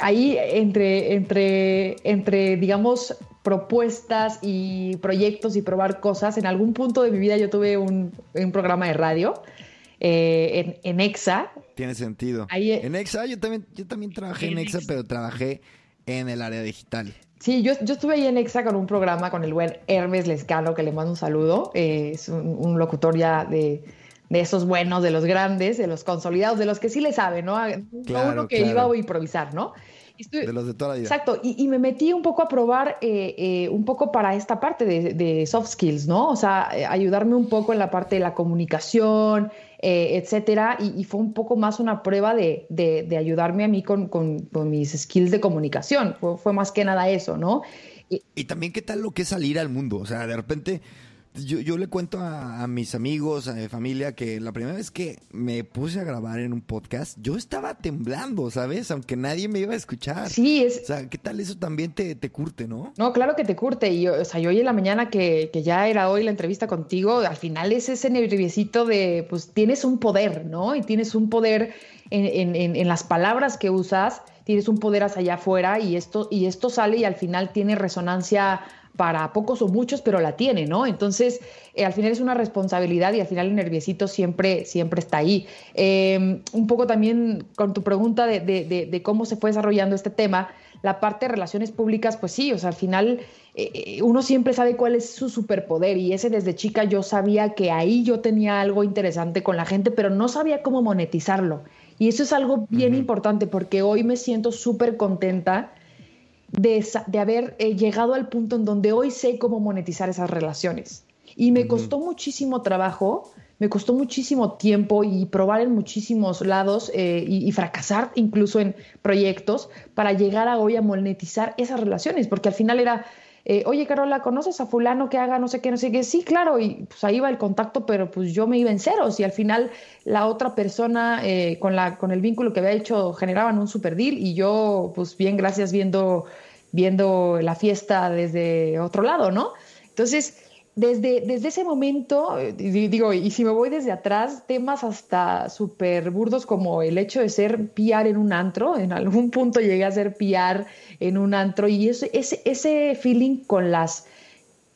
ahí entre, entre, entre, digamos, propuestas y proyectos y probar cosas, en algún punto de mi vida yo tuve un, un programa de radio eh, en, EXA. Tiene sentido. en EXA yo también, yo también trabajé en, EXA, pero trabajé en el área digital. Sí, yo, yo, estuve ahí en EXA con un programa con el buen Hermes Lescano, que le mando un saludo. Eh, es un, locutor ya de, de, esos buenos, de los grandes, de los consolidados, de los que sí le saben, ¿no? uno que iba a improvisar, ¿no? de los de toda la vida. Exacto, y, me metí un poco a probar eh, eh, un poco para esta parte de, soft skills, ¿no? O sea, eh, ayudarme un poco en la parte de la comunicación, etcétera, y, fue un poco más una prueba de, ayudarme a mí con, mis skills de comunicación, fue, fue, más que nada eso, ¿no? y también qué tal lo que es salir al mundo, o sea, de repente yo, yo le cuento a, mis amigos, a mi familia, que la primera vez que me puse a grabar en un podcast, yo estaba temblando, ¿sabes? Aunque nadie me iba a escuchar. Sí, es... O sea, ¿qué tal eso también te, te curte, no? No, claro que te curte. Y, o sea, yo hoy en la mañana que, que, ya era hoy la entrevista contigo, al final es ese nerviosito de, pues tienes un poder, ¿no? Y tienes un poder en, en, en las palabras que usas, tienes un poder hacia allá afuera y esto, y esto sale y al final tiene resonancia para pocos o muchos, pero la tiene, ¿no? Entonces, eh, al final es una responsabilidad y al final el nerviosito siempre, siempre está ahí. Em, un poco también con tu pregunta de, cómo se fue desarrollando este tema, la parte de relaciones públicas, pues sí, o sea, al final eh, eh, uno siempre sabe cuál es su superpoder y ese desde chica yo sabía que ahí yo tenía algo interesante con la gente, pero no sabía cómo monetizarlo. Y eso es algo bien importante porque hoy me siento súper contenta de, haber eh, llegado al punto en donde hoy sé cómo monetizar esas relaciones. Y me costó muchísimo trabajo, me costó muchísimo tiempo y probar en muchísimos lados eh, y, fracasar incluso en proyectos para llegar a hoy a monetizar esas relaciones, porque al final era, eh, oye Carola, ¿conoces a fulano que haga no sé qué, no sé qué? Sí, claro, y pues ahí va el contacto, pero pues yo me iba en ceros y al final la otra persona con, la, con el vínculo que había hecho generaban un super deal y yo pues bien, gracias viendo viendo la fiesta desde otro lado, ¿no? Entonces, desde, desde ese momento, digo, y si me voy desde atrás, temas hasta súper burdos como el hecho de ser PR en un antro, en algún punto llegué a ser PR en un antro y ese, ese, ese feeling con las,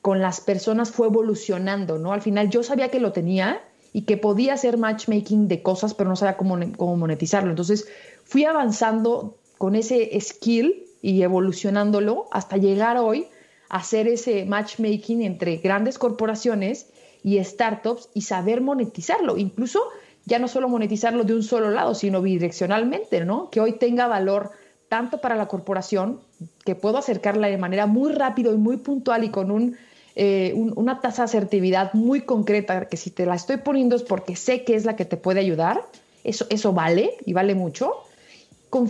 con las personas fue evolucionando, ¿no? Al final yo sabía que lo tenía y que podía hacer matchmaking de cosas, pero no sabía cómo, cómo monetizarlo. Entonces fui avanzando con ese skill y evolucionándolo hasta llegar hoy hacer ese matchmaking entre grandes corporaciones y startups y saber monetizarlo, incluso ya no solo monetizarlo de un solo lado, sino bidireccionalmente, ¿no? Que hoy tenga valor tanto para la corporación, que puedo acercarla de manera muy rápida y muy puntual y con un, eh, una tasa de asertividad muy concreta, que si te la estoy poniendo es porque sé que es la que te puede ayudar, eso, eso vale y vale mucho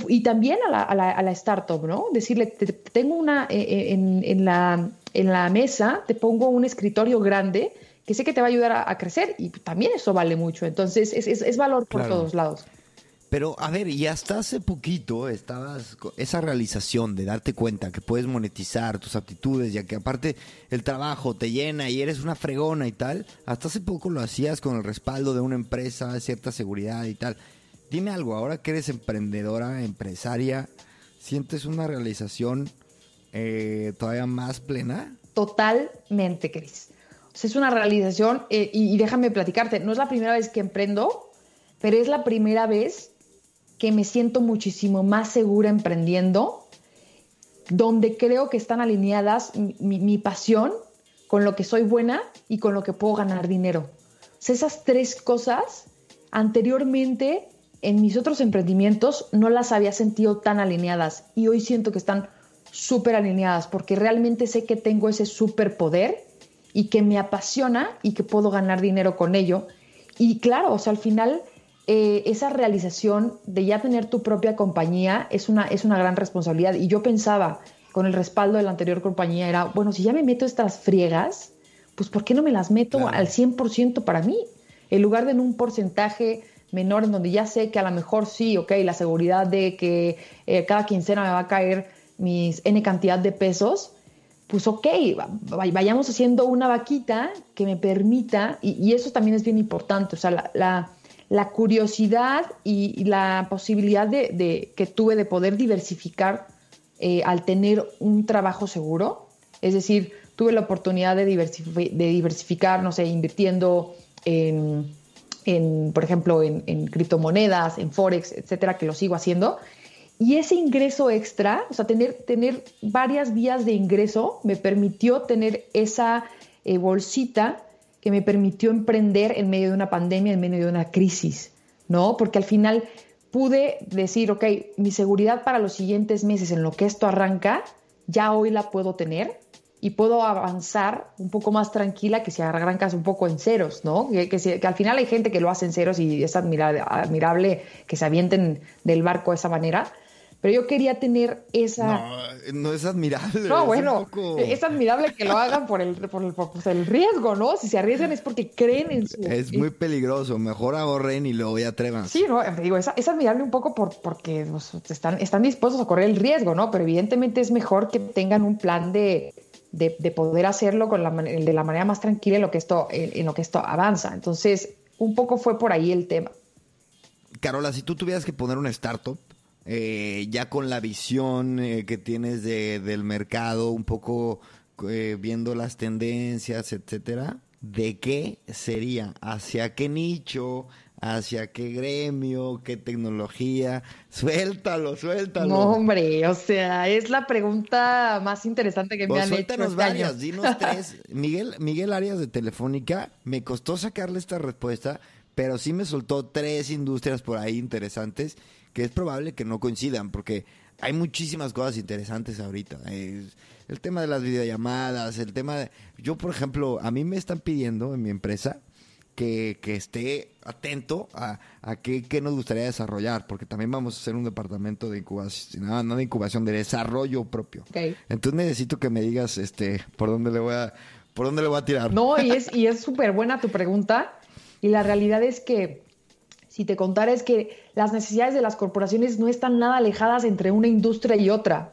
y también a la, a, la, startup, ¿no? Decirle, tengo una, eh, eh, en, la, en la mesa, te pongo un escritorio grande que sé que te va a ayudar a, crecer y también eso vale mucho. Entonces, es, es, valor por todos lados. Pero, a ver, y hasta hace poquito estabas con esa realización de darte cuenta que puedes monetizar tus aptitudes, ya que aparte el trabajo te llena y eres una fregona y tal. Hasta hace poco lo hacías con el respaldo de una empresa, cierta seguridad y tal. Dime algo, ahora que eres emprendedora, empresaria, ¿sientes una realización eh, todavía más plena? Totalmente, Cris. Es una realización, eh, y, déjame platicarte, no es la primera vez que emprendo, pero es la primera vez que me siento muchísimo más segura emprendiendo, donde creo que están alineadas mi, pasión con lo que soy buena y con lo que puedo ganar dinero. Esas tres cosas anteriormente en mis otros emprendimientos no las había sentido tan alineadas y hoy siento que están súper alineadas porque realmente sé que tengo ese superpoder y que me apasiona y que puedo ganar dinero con ello. Y claro, o sea, al final eh, esa realización de ya tener tu propia compañía es una, es una gran responsabilidad. Y yo pensaba, con el respaldo de la anterior compañía, era, bueno, si ya me meto estas friegas, pues ¿por qué no me las meto al 100% para mí? En lugar de en un porcentaje menor en donde ya sé que a lo mejor sí, ok, la seguridad de que eh, cada quincena me va a caer mis N cantidad de pesos, pues ok, vayamos haciendo una vaquita que me permita, y, eso también es bien importante, o sea, la, curiosidad y, la posibilidad de, que tuve de poder diversificar eh, al tener un trabajo seguro, es decir, tuve la oportunidad de diversificar, no sé, invirtiendo en en, por ejemplo, en, criptomonedas, en Forex, etcétera, que lo sigo haciendo. Y ese ingreso extra, o sea, tener, tener varias vías de ingreso, me permitió tener esa eh, bolsita que me permitió emprender en medio de una pandemia, en medio de una crisis, ¿no? Porque al final pude decir, ok, mi seguridad para los siguientes meses en lo que esto arranca, ya hoy la puedo tener y puedo avanzar un poco más tranquila que si arrancas un poco en ceros, ¿no? Que, que, al final hay gente que lo hace en ceros y es admirable, admirable que se avienten del barco de esa manera pero yo quería tener esa... No, no es admirable. No, bueno, es admirable que lo hagan por el, por el, pues, el, riesgo, ¿no? Si se arriesgan es porque creen en su... Es muy peligroso, mejor ahorren y luego ya atrevan. Sí, no, digo, es, es admirable un poco por, porque pues, están, están dispuestos a correr el riesgo, ¿no? Pero evidentemente es mejor que tengan un plan de, de, de poder hacerlo con la, de la manera más tranquila en lo, que esto, en lo que esto avanza. Entonces, un poco fue por ahí el tema. Carola, si tú tuvieras que poner una startup, eh, ya con la visión eh, que tienes de, del mercado, un poco eh, viendo las tendencias, etcétera, ¿de qué sería? ¿Hacia qué nicho? ¿Hacia qué gremio? ¿Qué tecnología? Suéltalo, suéltalo. No, hombre, o sea, es la pregunta más interesante que me pues han hecho. Este varias, dinos tres. Miguel, Miguel Arias de Telefónica, me costó sacarle esta respuesta, pero sí me soltó tres industrias por ahí interesantes que es probable que no coincidan, porque hay muchísimas cosas interesantes ahorita. el tema de las videollamadas, el tema de... Yo, por ejemplo, a mí me están pidiendo en mi empresa que, esté atento a, a qué, nos gustaría desarrollar, porque también vamos a hacer un departamento de incubación, no, de incubación, de desarrollo propio. Entonces necesito que me digas este por dónde le voy a por dónde le voy a tirar. No, y es y es súper buena tu pregunta y la realidad es que si te contara es que las necesidades de las corporaciones no están nada alejadas entre una industria y otra.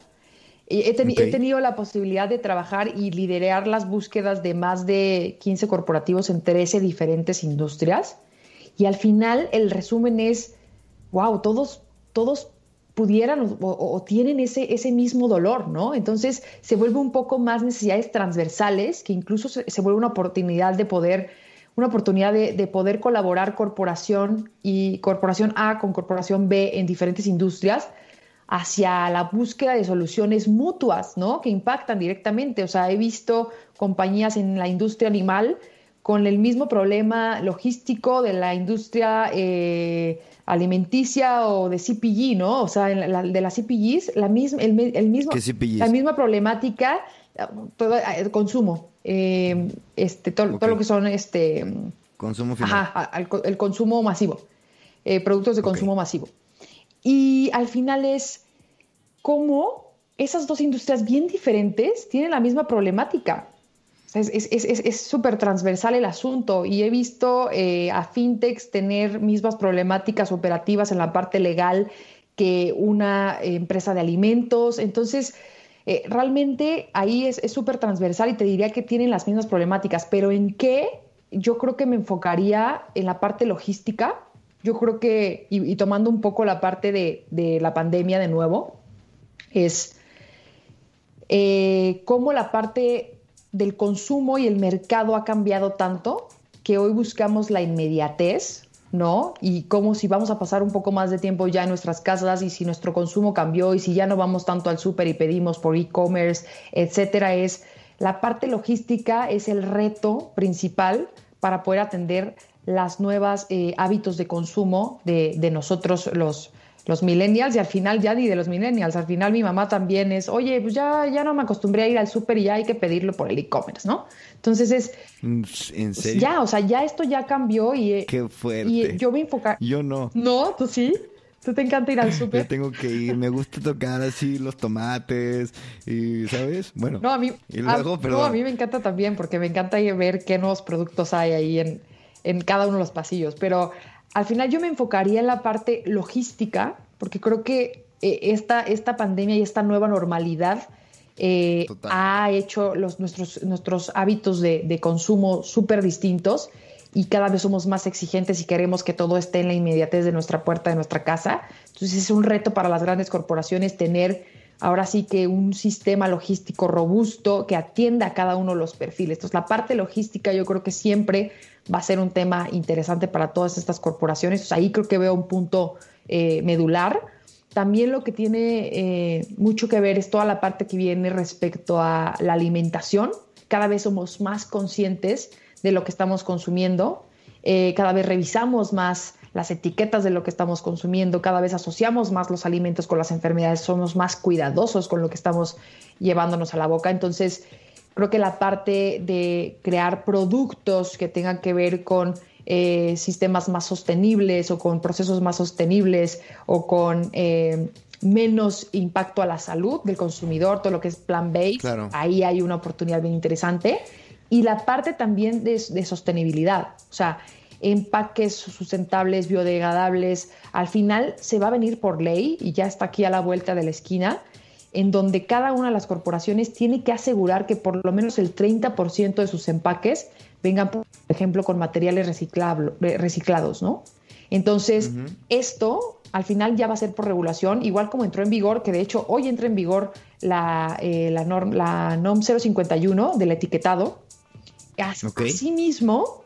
He, tenido la posibilidad de trabajar y liderar las búsquedas de más de 15 corporativos en 13 diferentes industrias. Y al final el resumen es, wow, todos, todos pudieran o, tienen ese, ese mismo dolor, ¿no? Entonces se vuelve un poco más necesidades transversales, que incluso se vuelve una oportunidad de poder una oportunidad de, poder colaborar corporación y corporación A con corporación B en diferentes industrias hacia la búsqueda de soluciones mutuas, ¿no? Que impactan directamente. O sea, he visto compañías en la industria animal con el mismo problema logístico de la industria eh, alimenticia o de CPG, ¿no? O sea, de las CPGs, la misma, el, mismo, la misma problemática, todo, el consumo, eh, este, todo, lo que son este consumo final. el, consumo masivo, eh, productos de consumo masivo. Y al final es cómo esas dos industrias bien diferentes tienen la misma problemática. es súper transversal el asunto y he visto eh, a fintechs tener mismas problemáticas operativas en la parte legal que una empresa de alimentos. Entonces, eh, realmente ahí es súper transversal y te diría que tienen las mismas problemáticas, pero ¿en qué? Yo creo que me enfocaría en la parte logística. Yo creo que, y, tomando un poco la parte de, la pandemia de nuevo, es eh, cómo la parte del consumo y el mercado ha cambiado tanto que hoy buscamos la inmediatez, ¿no? Y como si vamos a pasar un poco más de tiempo ya en nuestras casas y si nuestro consumo cambió y si ya no vamos tanto al súper y pedimos por e-commerce, etcétera, es la parte logística es el reto principal para poder atender las nuevas eh, hábitos de consumo de, de nosotros los, los millennials y al final ya ni de los millennials, al final mi mamá también es, oye, pues ya, ya no me acostumbré a ir al súper y ya hay que pedirlo por el e-commerce, ¿no? Entonces es... Mm, ¿En serio? Ya, o sea, ya esto ya cambió y... Eh, Qué fuerte. Y yo me enfocar... Yo no. No, tú sí. ¿Tú te encanta ir al súper? Yo tengo que ir, me gusta tocar así los tomates y, ¿sabes? Bueno. No, a mí, y luego, a, no, a mí me encanta también porque me encanta ver qué nuevos productos hay ahí en, en cada uno de los pasillos, pero al final yo me enfocaría en la parte logística, porque creo que eh, esta, esta pandemia y esta nueva normalidad eh, ha hecho los, nuestros, nuestros hábitos de, consumo súper distintos y cada vez somos más exigentes y queremos que todo esté en la inmediatez de nuestra puerta, de nuestra casa. Entonces es un reto para las grandes corporaciones tener ahora sí que un sistema logístico robusto que atienda a cada uno de los perfiles. Entonces la parte logística yo creo que siempre va a ser un tema interesante para todas estas corporaciones. ahí creo que veo un punto eh, medular. También lo que tiene eh, mucho que ver es toda la parte que viene respecto a la alimentación. Cada vez somos más conscientes de lo que estamos consumiendo. Eh, cada vez revisamos más las etiquetas de lo que estamos consumiendo, cada vez asociamos más los alimentos con las enfermedades, somos más cuidadosos con lo que estamos llevándonos a la boca. Entonces, creo que la parte de crear productos que tengan que ver con eh, sistemas más sostenibles o con procesos más sostenibles o con eh, menos impacto a la salud del consumidor, todo lo que es plan-based, ahí hay una oportunidad bien interesante. Y la parte también de, sostenibilidad, o sea, empaques sustentables, biodegradables, al final se va a venir por ley y ya está aquí a la vuelta de la esquina, en donde cada una de las corporaciones tiene que asegurar que por lo menos el 30% de sus empaques vengan, por ejemplo, con materiales reciclados, ¿no? Entonces, esto al final ya va a ser por regulación, igual como entró en vigor, que de hecho hoy entra en vigor la, eh, la, norm, la NOM 051 del etiquetado. Asimismo,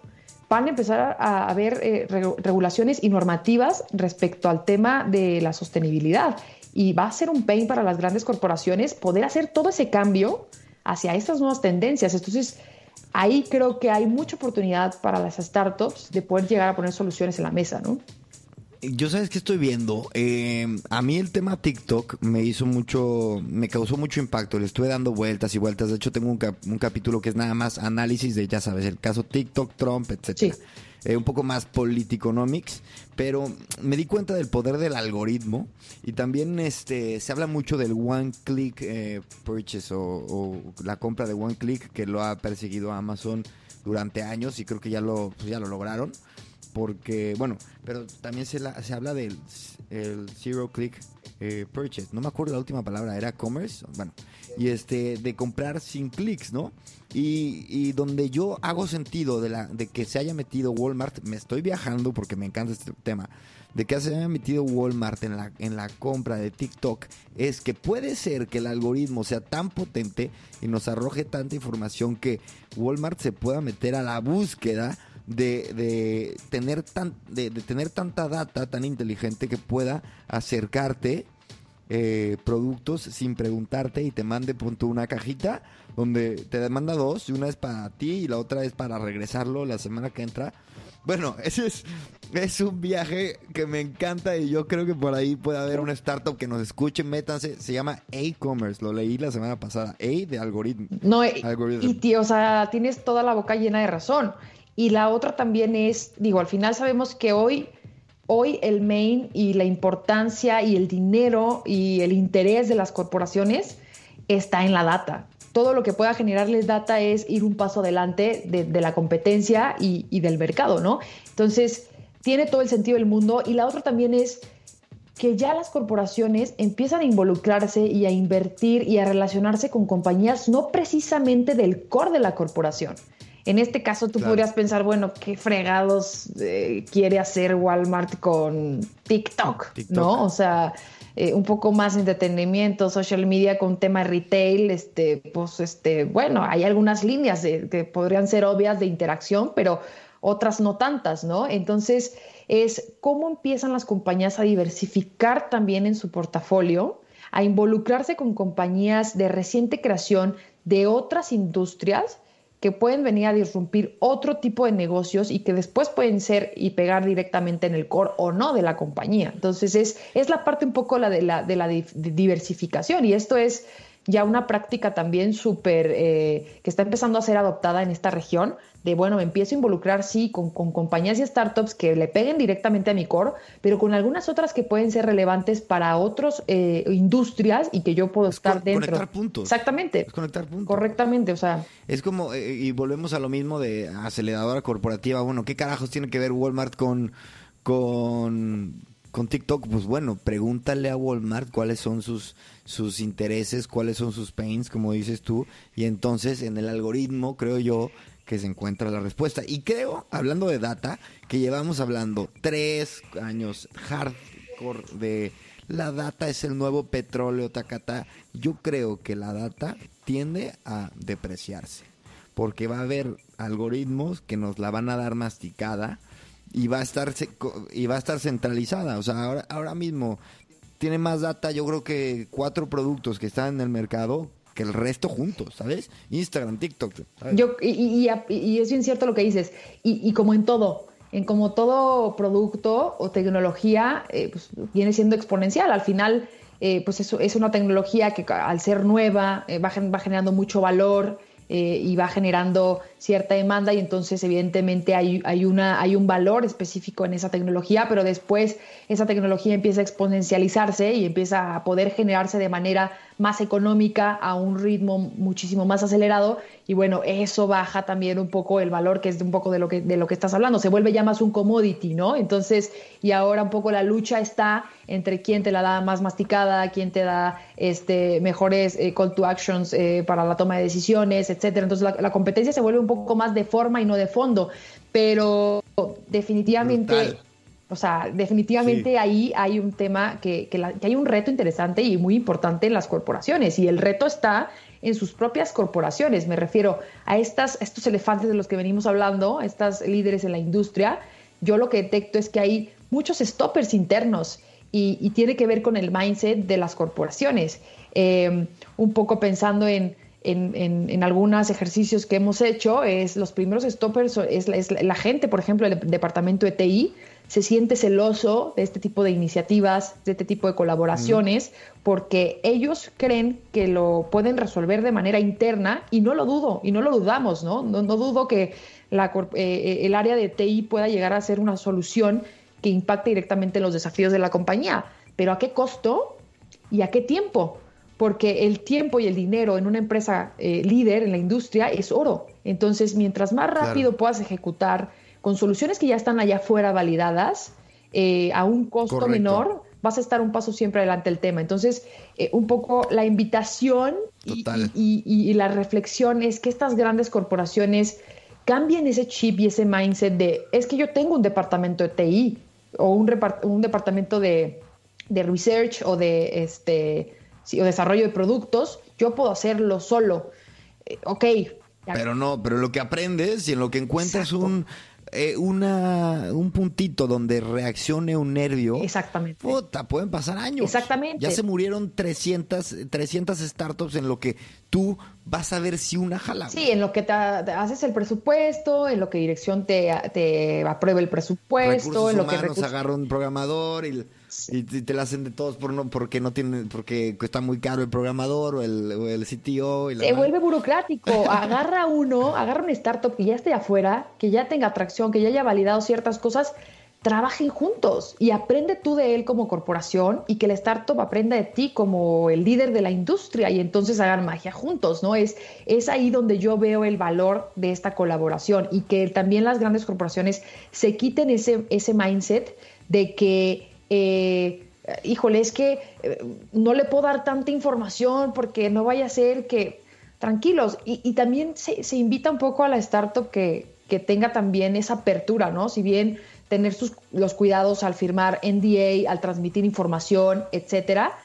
van a empezar a haber eh, regulaciones y normativas respecto al tema de la sostenibilidad. Y va a ser un pain para las grandes corporaciones poder hacer todo ese cambio hacia estas nuevas tendencias. Entonces, ahí creo que hay mucha oportunidad para las startups de poder llegar a poner soluciones en la mesa, ¿no? Yo sabes que estoy viendo. Eh, a mí el tema TikTok me hizo mucho, me causó mucho impacto. Le estuve dando vueltas y vueltas. De hecho, tengo un, un capítulo que es nada más análisis de, ya sabes, el caso TikTok, Trump, etcétera. Eh, un poco más politiconomics, pero me di cuenta del poder del algoritmo y también este se habla mucho del one click eh, purchase o, la compra de one click que lo ha perseguido Amazon durante años y creo que ya lo pues ya lo lograron porque, bueno, pero también se, se habla del el zero click eh, purchase. No me acuerdo la última palabra, era commerce. Bueno, y este, de comprar sin clics, ¿no? Y, y, donde yo hago sentido de, la, de que se haya metido Walmart, me estoy viajando porque me encanta este tema, de que se haya metido Walmart en la, en la compra de TikTok, es que puede ser que el algoritmo sea tan potente y nos arroje tanta información que Walmart se pueda meter a la búsqueda de, tener tan, de, tener tanta data tan inteligente que pueda acercarte eh, productos sin preguntarte y te mande punto una cajita donde te manda dos y una es para ti y la otra es para regresarlo la semana que entra. Bueno, ese es, es un viaje que me encanta y yo creo que por ahí puede haber una startup que nos escuche, métanse, se llama A-Commerce, lo leí la semana pasada, A de algoritmo. No, y tío, o sea, tienes toda la boca llena de razón. Y la otra también es, digo, al final sabemos que hoy, hoy el main y la importancia y el dinero y el interés de las corporaciones está en la data. Todo lo que pueda generarles data es ir un paso adelante de, la competencia y, y del mercado, ¿no? Entonces, tiene todo el sentido del mundo. Y la otra también es que ya las corporaciones empiezan a involucrarse y a invertir y a relacionarse con compañías no precisamente del core de la corporación, en este caso tú podrías pensar, bueno, ¿qué fregados eh, quiere hacer Walmart con TikTok, ¿no? O sea, eh, un poco más entretenimiento, social media con tema retail, este, pues, este, bueno, hay algunas líneas que podrían ser obvias de interacción, pero otras no tantas, ¿no? Entonces, es cómo empiezan las compañías a diversificar también en su portafolio, a involucrarse con compañías de reciente creación de otras industrias que pueden venir a disrumpir otro tipo de negocios y que después pueden ser y pegar directamente en el core o no de la compañía. Entonces es, es la parte un poco la de la, de la diversificación y esto es ya una práctica también súper eh, que está empezando a ser adoptada en esta región, de bueno, me empiezo a involucrar, sí, con, compañías y startups que le peguen directamente a mi core, pero con algunas otras que pueden ser relevantes para otras eh, industrias y que yo puedo estar dentro. Conectar puntos. Exactamente. Es conectar puntos. Correctamente, o sea. Es como, eh, y volvemos a lo mismo de aceleradora corporativa. Bueno, ¿qué carajos tiene que ver Walmart con, con con TikTok, pues bueno, pregúntale a Walmart cuáles son sus, sus intereses, cuáles son sus pains, como dices tú, y entonces en el algoritmo creo yo que se encuentra la respuesta. Y creo, hablando de data, que llevamos hablando tres años hardcore de la data es el nuevo petróleo, tacata. Yo creo que la data tiende a depreciarse, porque va a haber algoritmos que nos la van a dar masticada y va a estar y va a estar centralizada. O sea, ahora, ahora mismo tiene más data, yo creo que cuatro productos que están en el mercado que el resto juntos, ¿sabes? Instagram, TikTok. Yo, y, y, es bien cierto lo que dices. Y, como en todo, en como todo producto o tecnología eh, pues, viene siendo exponencial. Al final, eh, pues eso es una tecnología que al ser nueva va, va generando mucho valor eh, y va generando cierta demanda y entonces evidentemente hay, hay, una, hay un valor específico en esa tecnología, pero después esa tecnología empieza a exponencializarse y empieza a poder generarse de manera más económica a un ritmo muchísimo más acelerado y bueno, eso baja también un poco el valor que es un poco de lo que, de lo que estás hablando, se vuelve ya más un commodity, ¿no? Entonces, y ahora un poco la lucha está entre quién te la da más masticada, quién te da este, mejores eh, call to actions eh, para la toma de decisiones, etcétera. Entonces la, competencia se vuelve un poco más de forma y no de fondo, pero definitivamente... O sea, definitivamente ahí hay un tema que, que, hay un reto interesante y muy importante en las corporaciones. Y el reto está en sus propias corporaciones. Me refiero a estas, estos elefantes de los que venimos hablando, estas líderes en la industria. Yo lo que detecto es que hay muchos stoppers internos y, tiene que ver con el mindset de las corporaciones. Em, un poco pensando en, en, algunos ejercicios que hemos hecho, es los primeros stoppers, es, la gente, por ejemplo, el departamento de TI, se siente celoso de este tipo de iniciativas, de este tipo de colaboraciones, porque ellos creen que lo pueden resolver de manera interna y no lo dudo, y no lo dudamos, ¿no? No, dudo que la, eh, eh, el área de TI pueda llegar a ser una solución que impacte directamente en los desafíos de la compañía, pero ¿a qué costo y a qué tiempo? Porque el tiempo y el dinero en una empresa eh, líder en la industria es oro. Entonces, mientras más rápido puedas ejecutar con soluciones que ya están allá afuera validadas, eh, a un costo menor, vas a estar un paso siempre adelante del tema. Entonces, eh, un poco la invitación y, la reflexión es que estas grandes corporaciones cambien ese chip y ese mindset de, es que yo tengo un departamento de TI o un, un departamento de, research o de este, o desarrollo de productos, yo puedo hacerlo solo. Eh, ok. Pero no, pero lo que aprendes y en lo que encuentras un eh, una, un puntito donde reaccione un nervio. Exactamente. Puta, pueden pasar años. Exactamente. Ya se murieron 300, 300 startups en lo que tú vas a ver si una jala. Sí, en lo que te, haces el presupuesto, en lo que dirección te, te aprueba el presupuesto, en lo que recursos... agarra un programador y y te la hacen de todos por no, porque no tienen, porque está muy caro el programador o el, o el CTO. Se vuelve burocrático. agarra uno, agarra una startup que ya esté afuera, que ya tenga atracción, que ya haya validado ciertas cosas, trabajen juntos y aprende tú de él como corporación y que la startup aprenda de ti como el líder de la industria y entonces hagan magia juntos, ¿no? Es, es ahí donde yo veo el valor de esta colaboración y que también las grandes corporaciones se quiten ese, ese mindset de que eh, híjole, es que eh, no le puedo dar tanta información porque no vaya a ser que, tranquilos, y, también se, invita un poco a la startup que, que tenga también esa apertura, ¿no? Si bien tener sus, los cuidados al firmar NDA, al transmitir información, etcétera,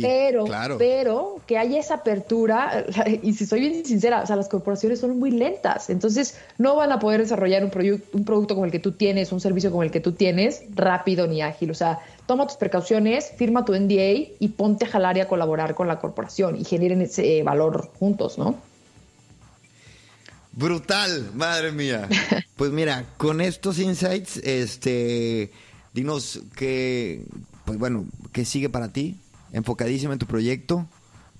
pero, pero que haya esa apertura, y si soy bien sincera, o sea, las corporaciones son muy lentas, entonces no van a poder desarrollar un, un producto como el que tú tienes, un servicio como el que tú tienes, rápido ni ágil. O sea, toma tus precauciones, firma tu NDA y ponte a jalar y a colaborar con la corporación y generen ese valor juntos, ¿no? Brutal, madre mía. Pues mira, con estos insights, este, dinos que, pues bueno, ¿qué sigue para ti? Enfocadísima en tu proyecto.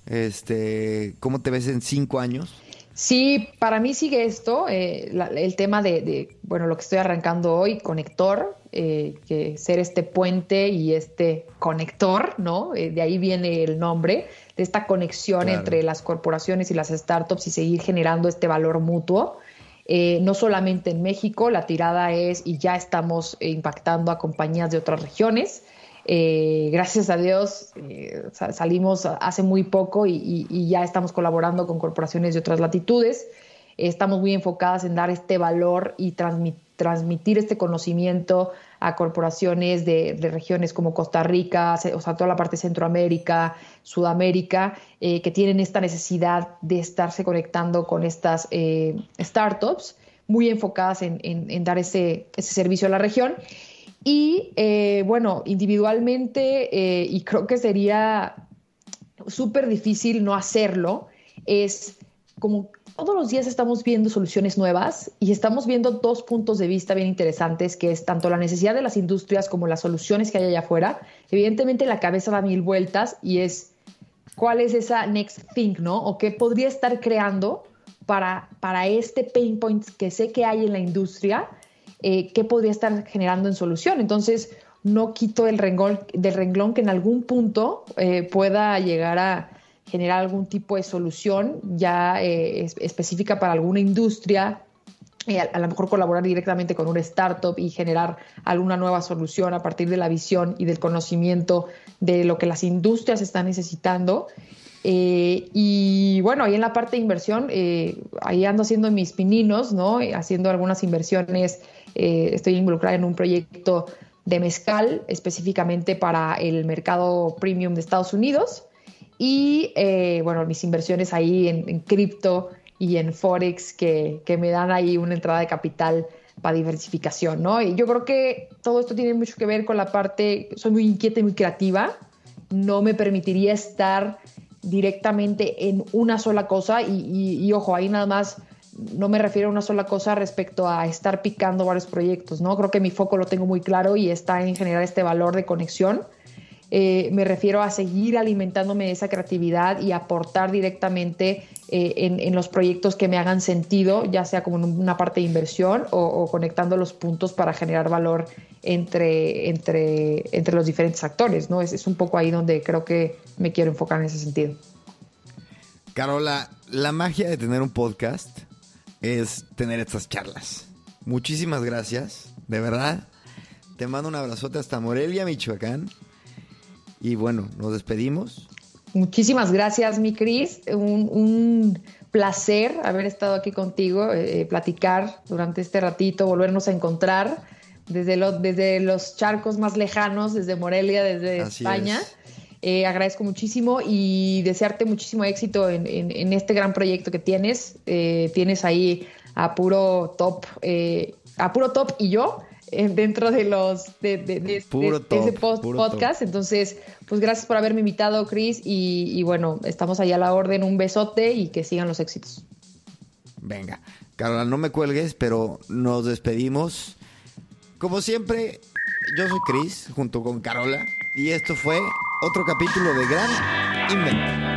Este, ¿Cómo te ves en cinco años? Sí, para mí sigue esto, eh, el tema de, bueno, lo que estoy arrancando hoy, conector, eh, que ser este puente y este conector, ¿no? Eh, de ahí viene el nombre, de esta conexión entre las corporaciones y las startups y seguir generando este valor mutuo. no solamente en México, la tirada es, y ya estamos impactando a compañías de otras regiones, eh, gracias a Dios eh, salimos hace muy poco y, ya estamos colaborando con corporaciones de otras latitudes. estamos muy enfocadas en dar este valor y transmitir este conocimiento a corporaciones de, regiones como Costa Rica, o sea, toda la parte de Centroamérica, Sudamérica, eh, que tienen esta necesidad de estarse conectando con estas startups muy enfocadas en, dar ese, ese servicio a la región. Y eh, bueno, individualmente, eh, y creo que sería súper difícil no hacerlo, es como todos los días estamos viendo soluciones nuevas y estamos viendo dos puntos de vista bien interesantes, que es tanto la necesidad de las industrias como las soluciones que hay allá afuera. Evidentemente la cabeza da mil vueltas y es cuál es esa next thing, ¿no? O qué podría estar creando para, para este pain point que sé que hay en la industria, eh, qué podría estar generando en solución. Entonces, no quito el renglón, del renglón que en algún punto eh, pueda llegar a generar algún tipo de solución ya eh, específica para alguna industria, eh, a, lo mejor colaborar directamente con una startup y generar alguna nueva solución a partir de la visión y del conocimiento de lo que las industrias están necesitando. Eh, y bueno, ahí en la parte de inversión, ahí ando haciendo mis pininos, ¿no? Haciendo algunas inversiones, estoy involucrada en un proyecto de mezcal específicamente para el mercado premium de Estados Unidos. Y eh, bueno, mis inversiones ahí en, cripto y en Forex que, que, me dan ahí una entrada de capital para diversificación, ¿no? Y yo creo que todo esto tiene mucho que ver con la parte, soy muy inquieta y muy creativa, no me permitiría estar directamente en una sola cosa y, y, ojo, ahí nada más no me refiero a una sola cosa respecto a estar picando varios proyectos, ¿no? Creo que mi foco lo tengo muy claro y está en generar este valor de conexión eh, me refiero a seguir alimentándome de esa creatividad y aportar directamente eh, en, los proyectos que me hagan sentido, ya sea como una parte de inversión o, conectando los puntos para generar valor entre, entre, entre los diferentes actores. ¿no? Es, es un poco ahí donde creo que me quiero enfocar en ese sentido. Carola, la magia de tener un podcast es tener estas charlas. Muchísimas gracias, de verdad. Te mando un abrazote hasta Morelia, Michoacán. Y bueno, nos despedimos. Muchísimas gracias, mi Cris. Un, placer haber estado aquí contigo, eh, platicar durante este ratito, volvernos a encontrar desde, desde los charcos más lejanos, desde Morelia, desde España. Eh, agradezco muchísimo y desearte muchísimo éxito en, este gran proyecto que tienes. Eh, tienes ahí a puro top, a puro top y yo dentro de los de, de, ese podcast. Entonces, pues gracias por haberme invitado, Chris. Y, bueno, estamos ahí a la orden. Un besote y que sigan los éxitos. Venga, Carola, no me cuelgues, pero nos despedimos. Como siempre, yo soy Chris, junto con Carola. Y esto fue otro capítulo de Gran Invento.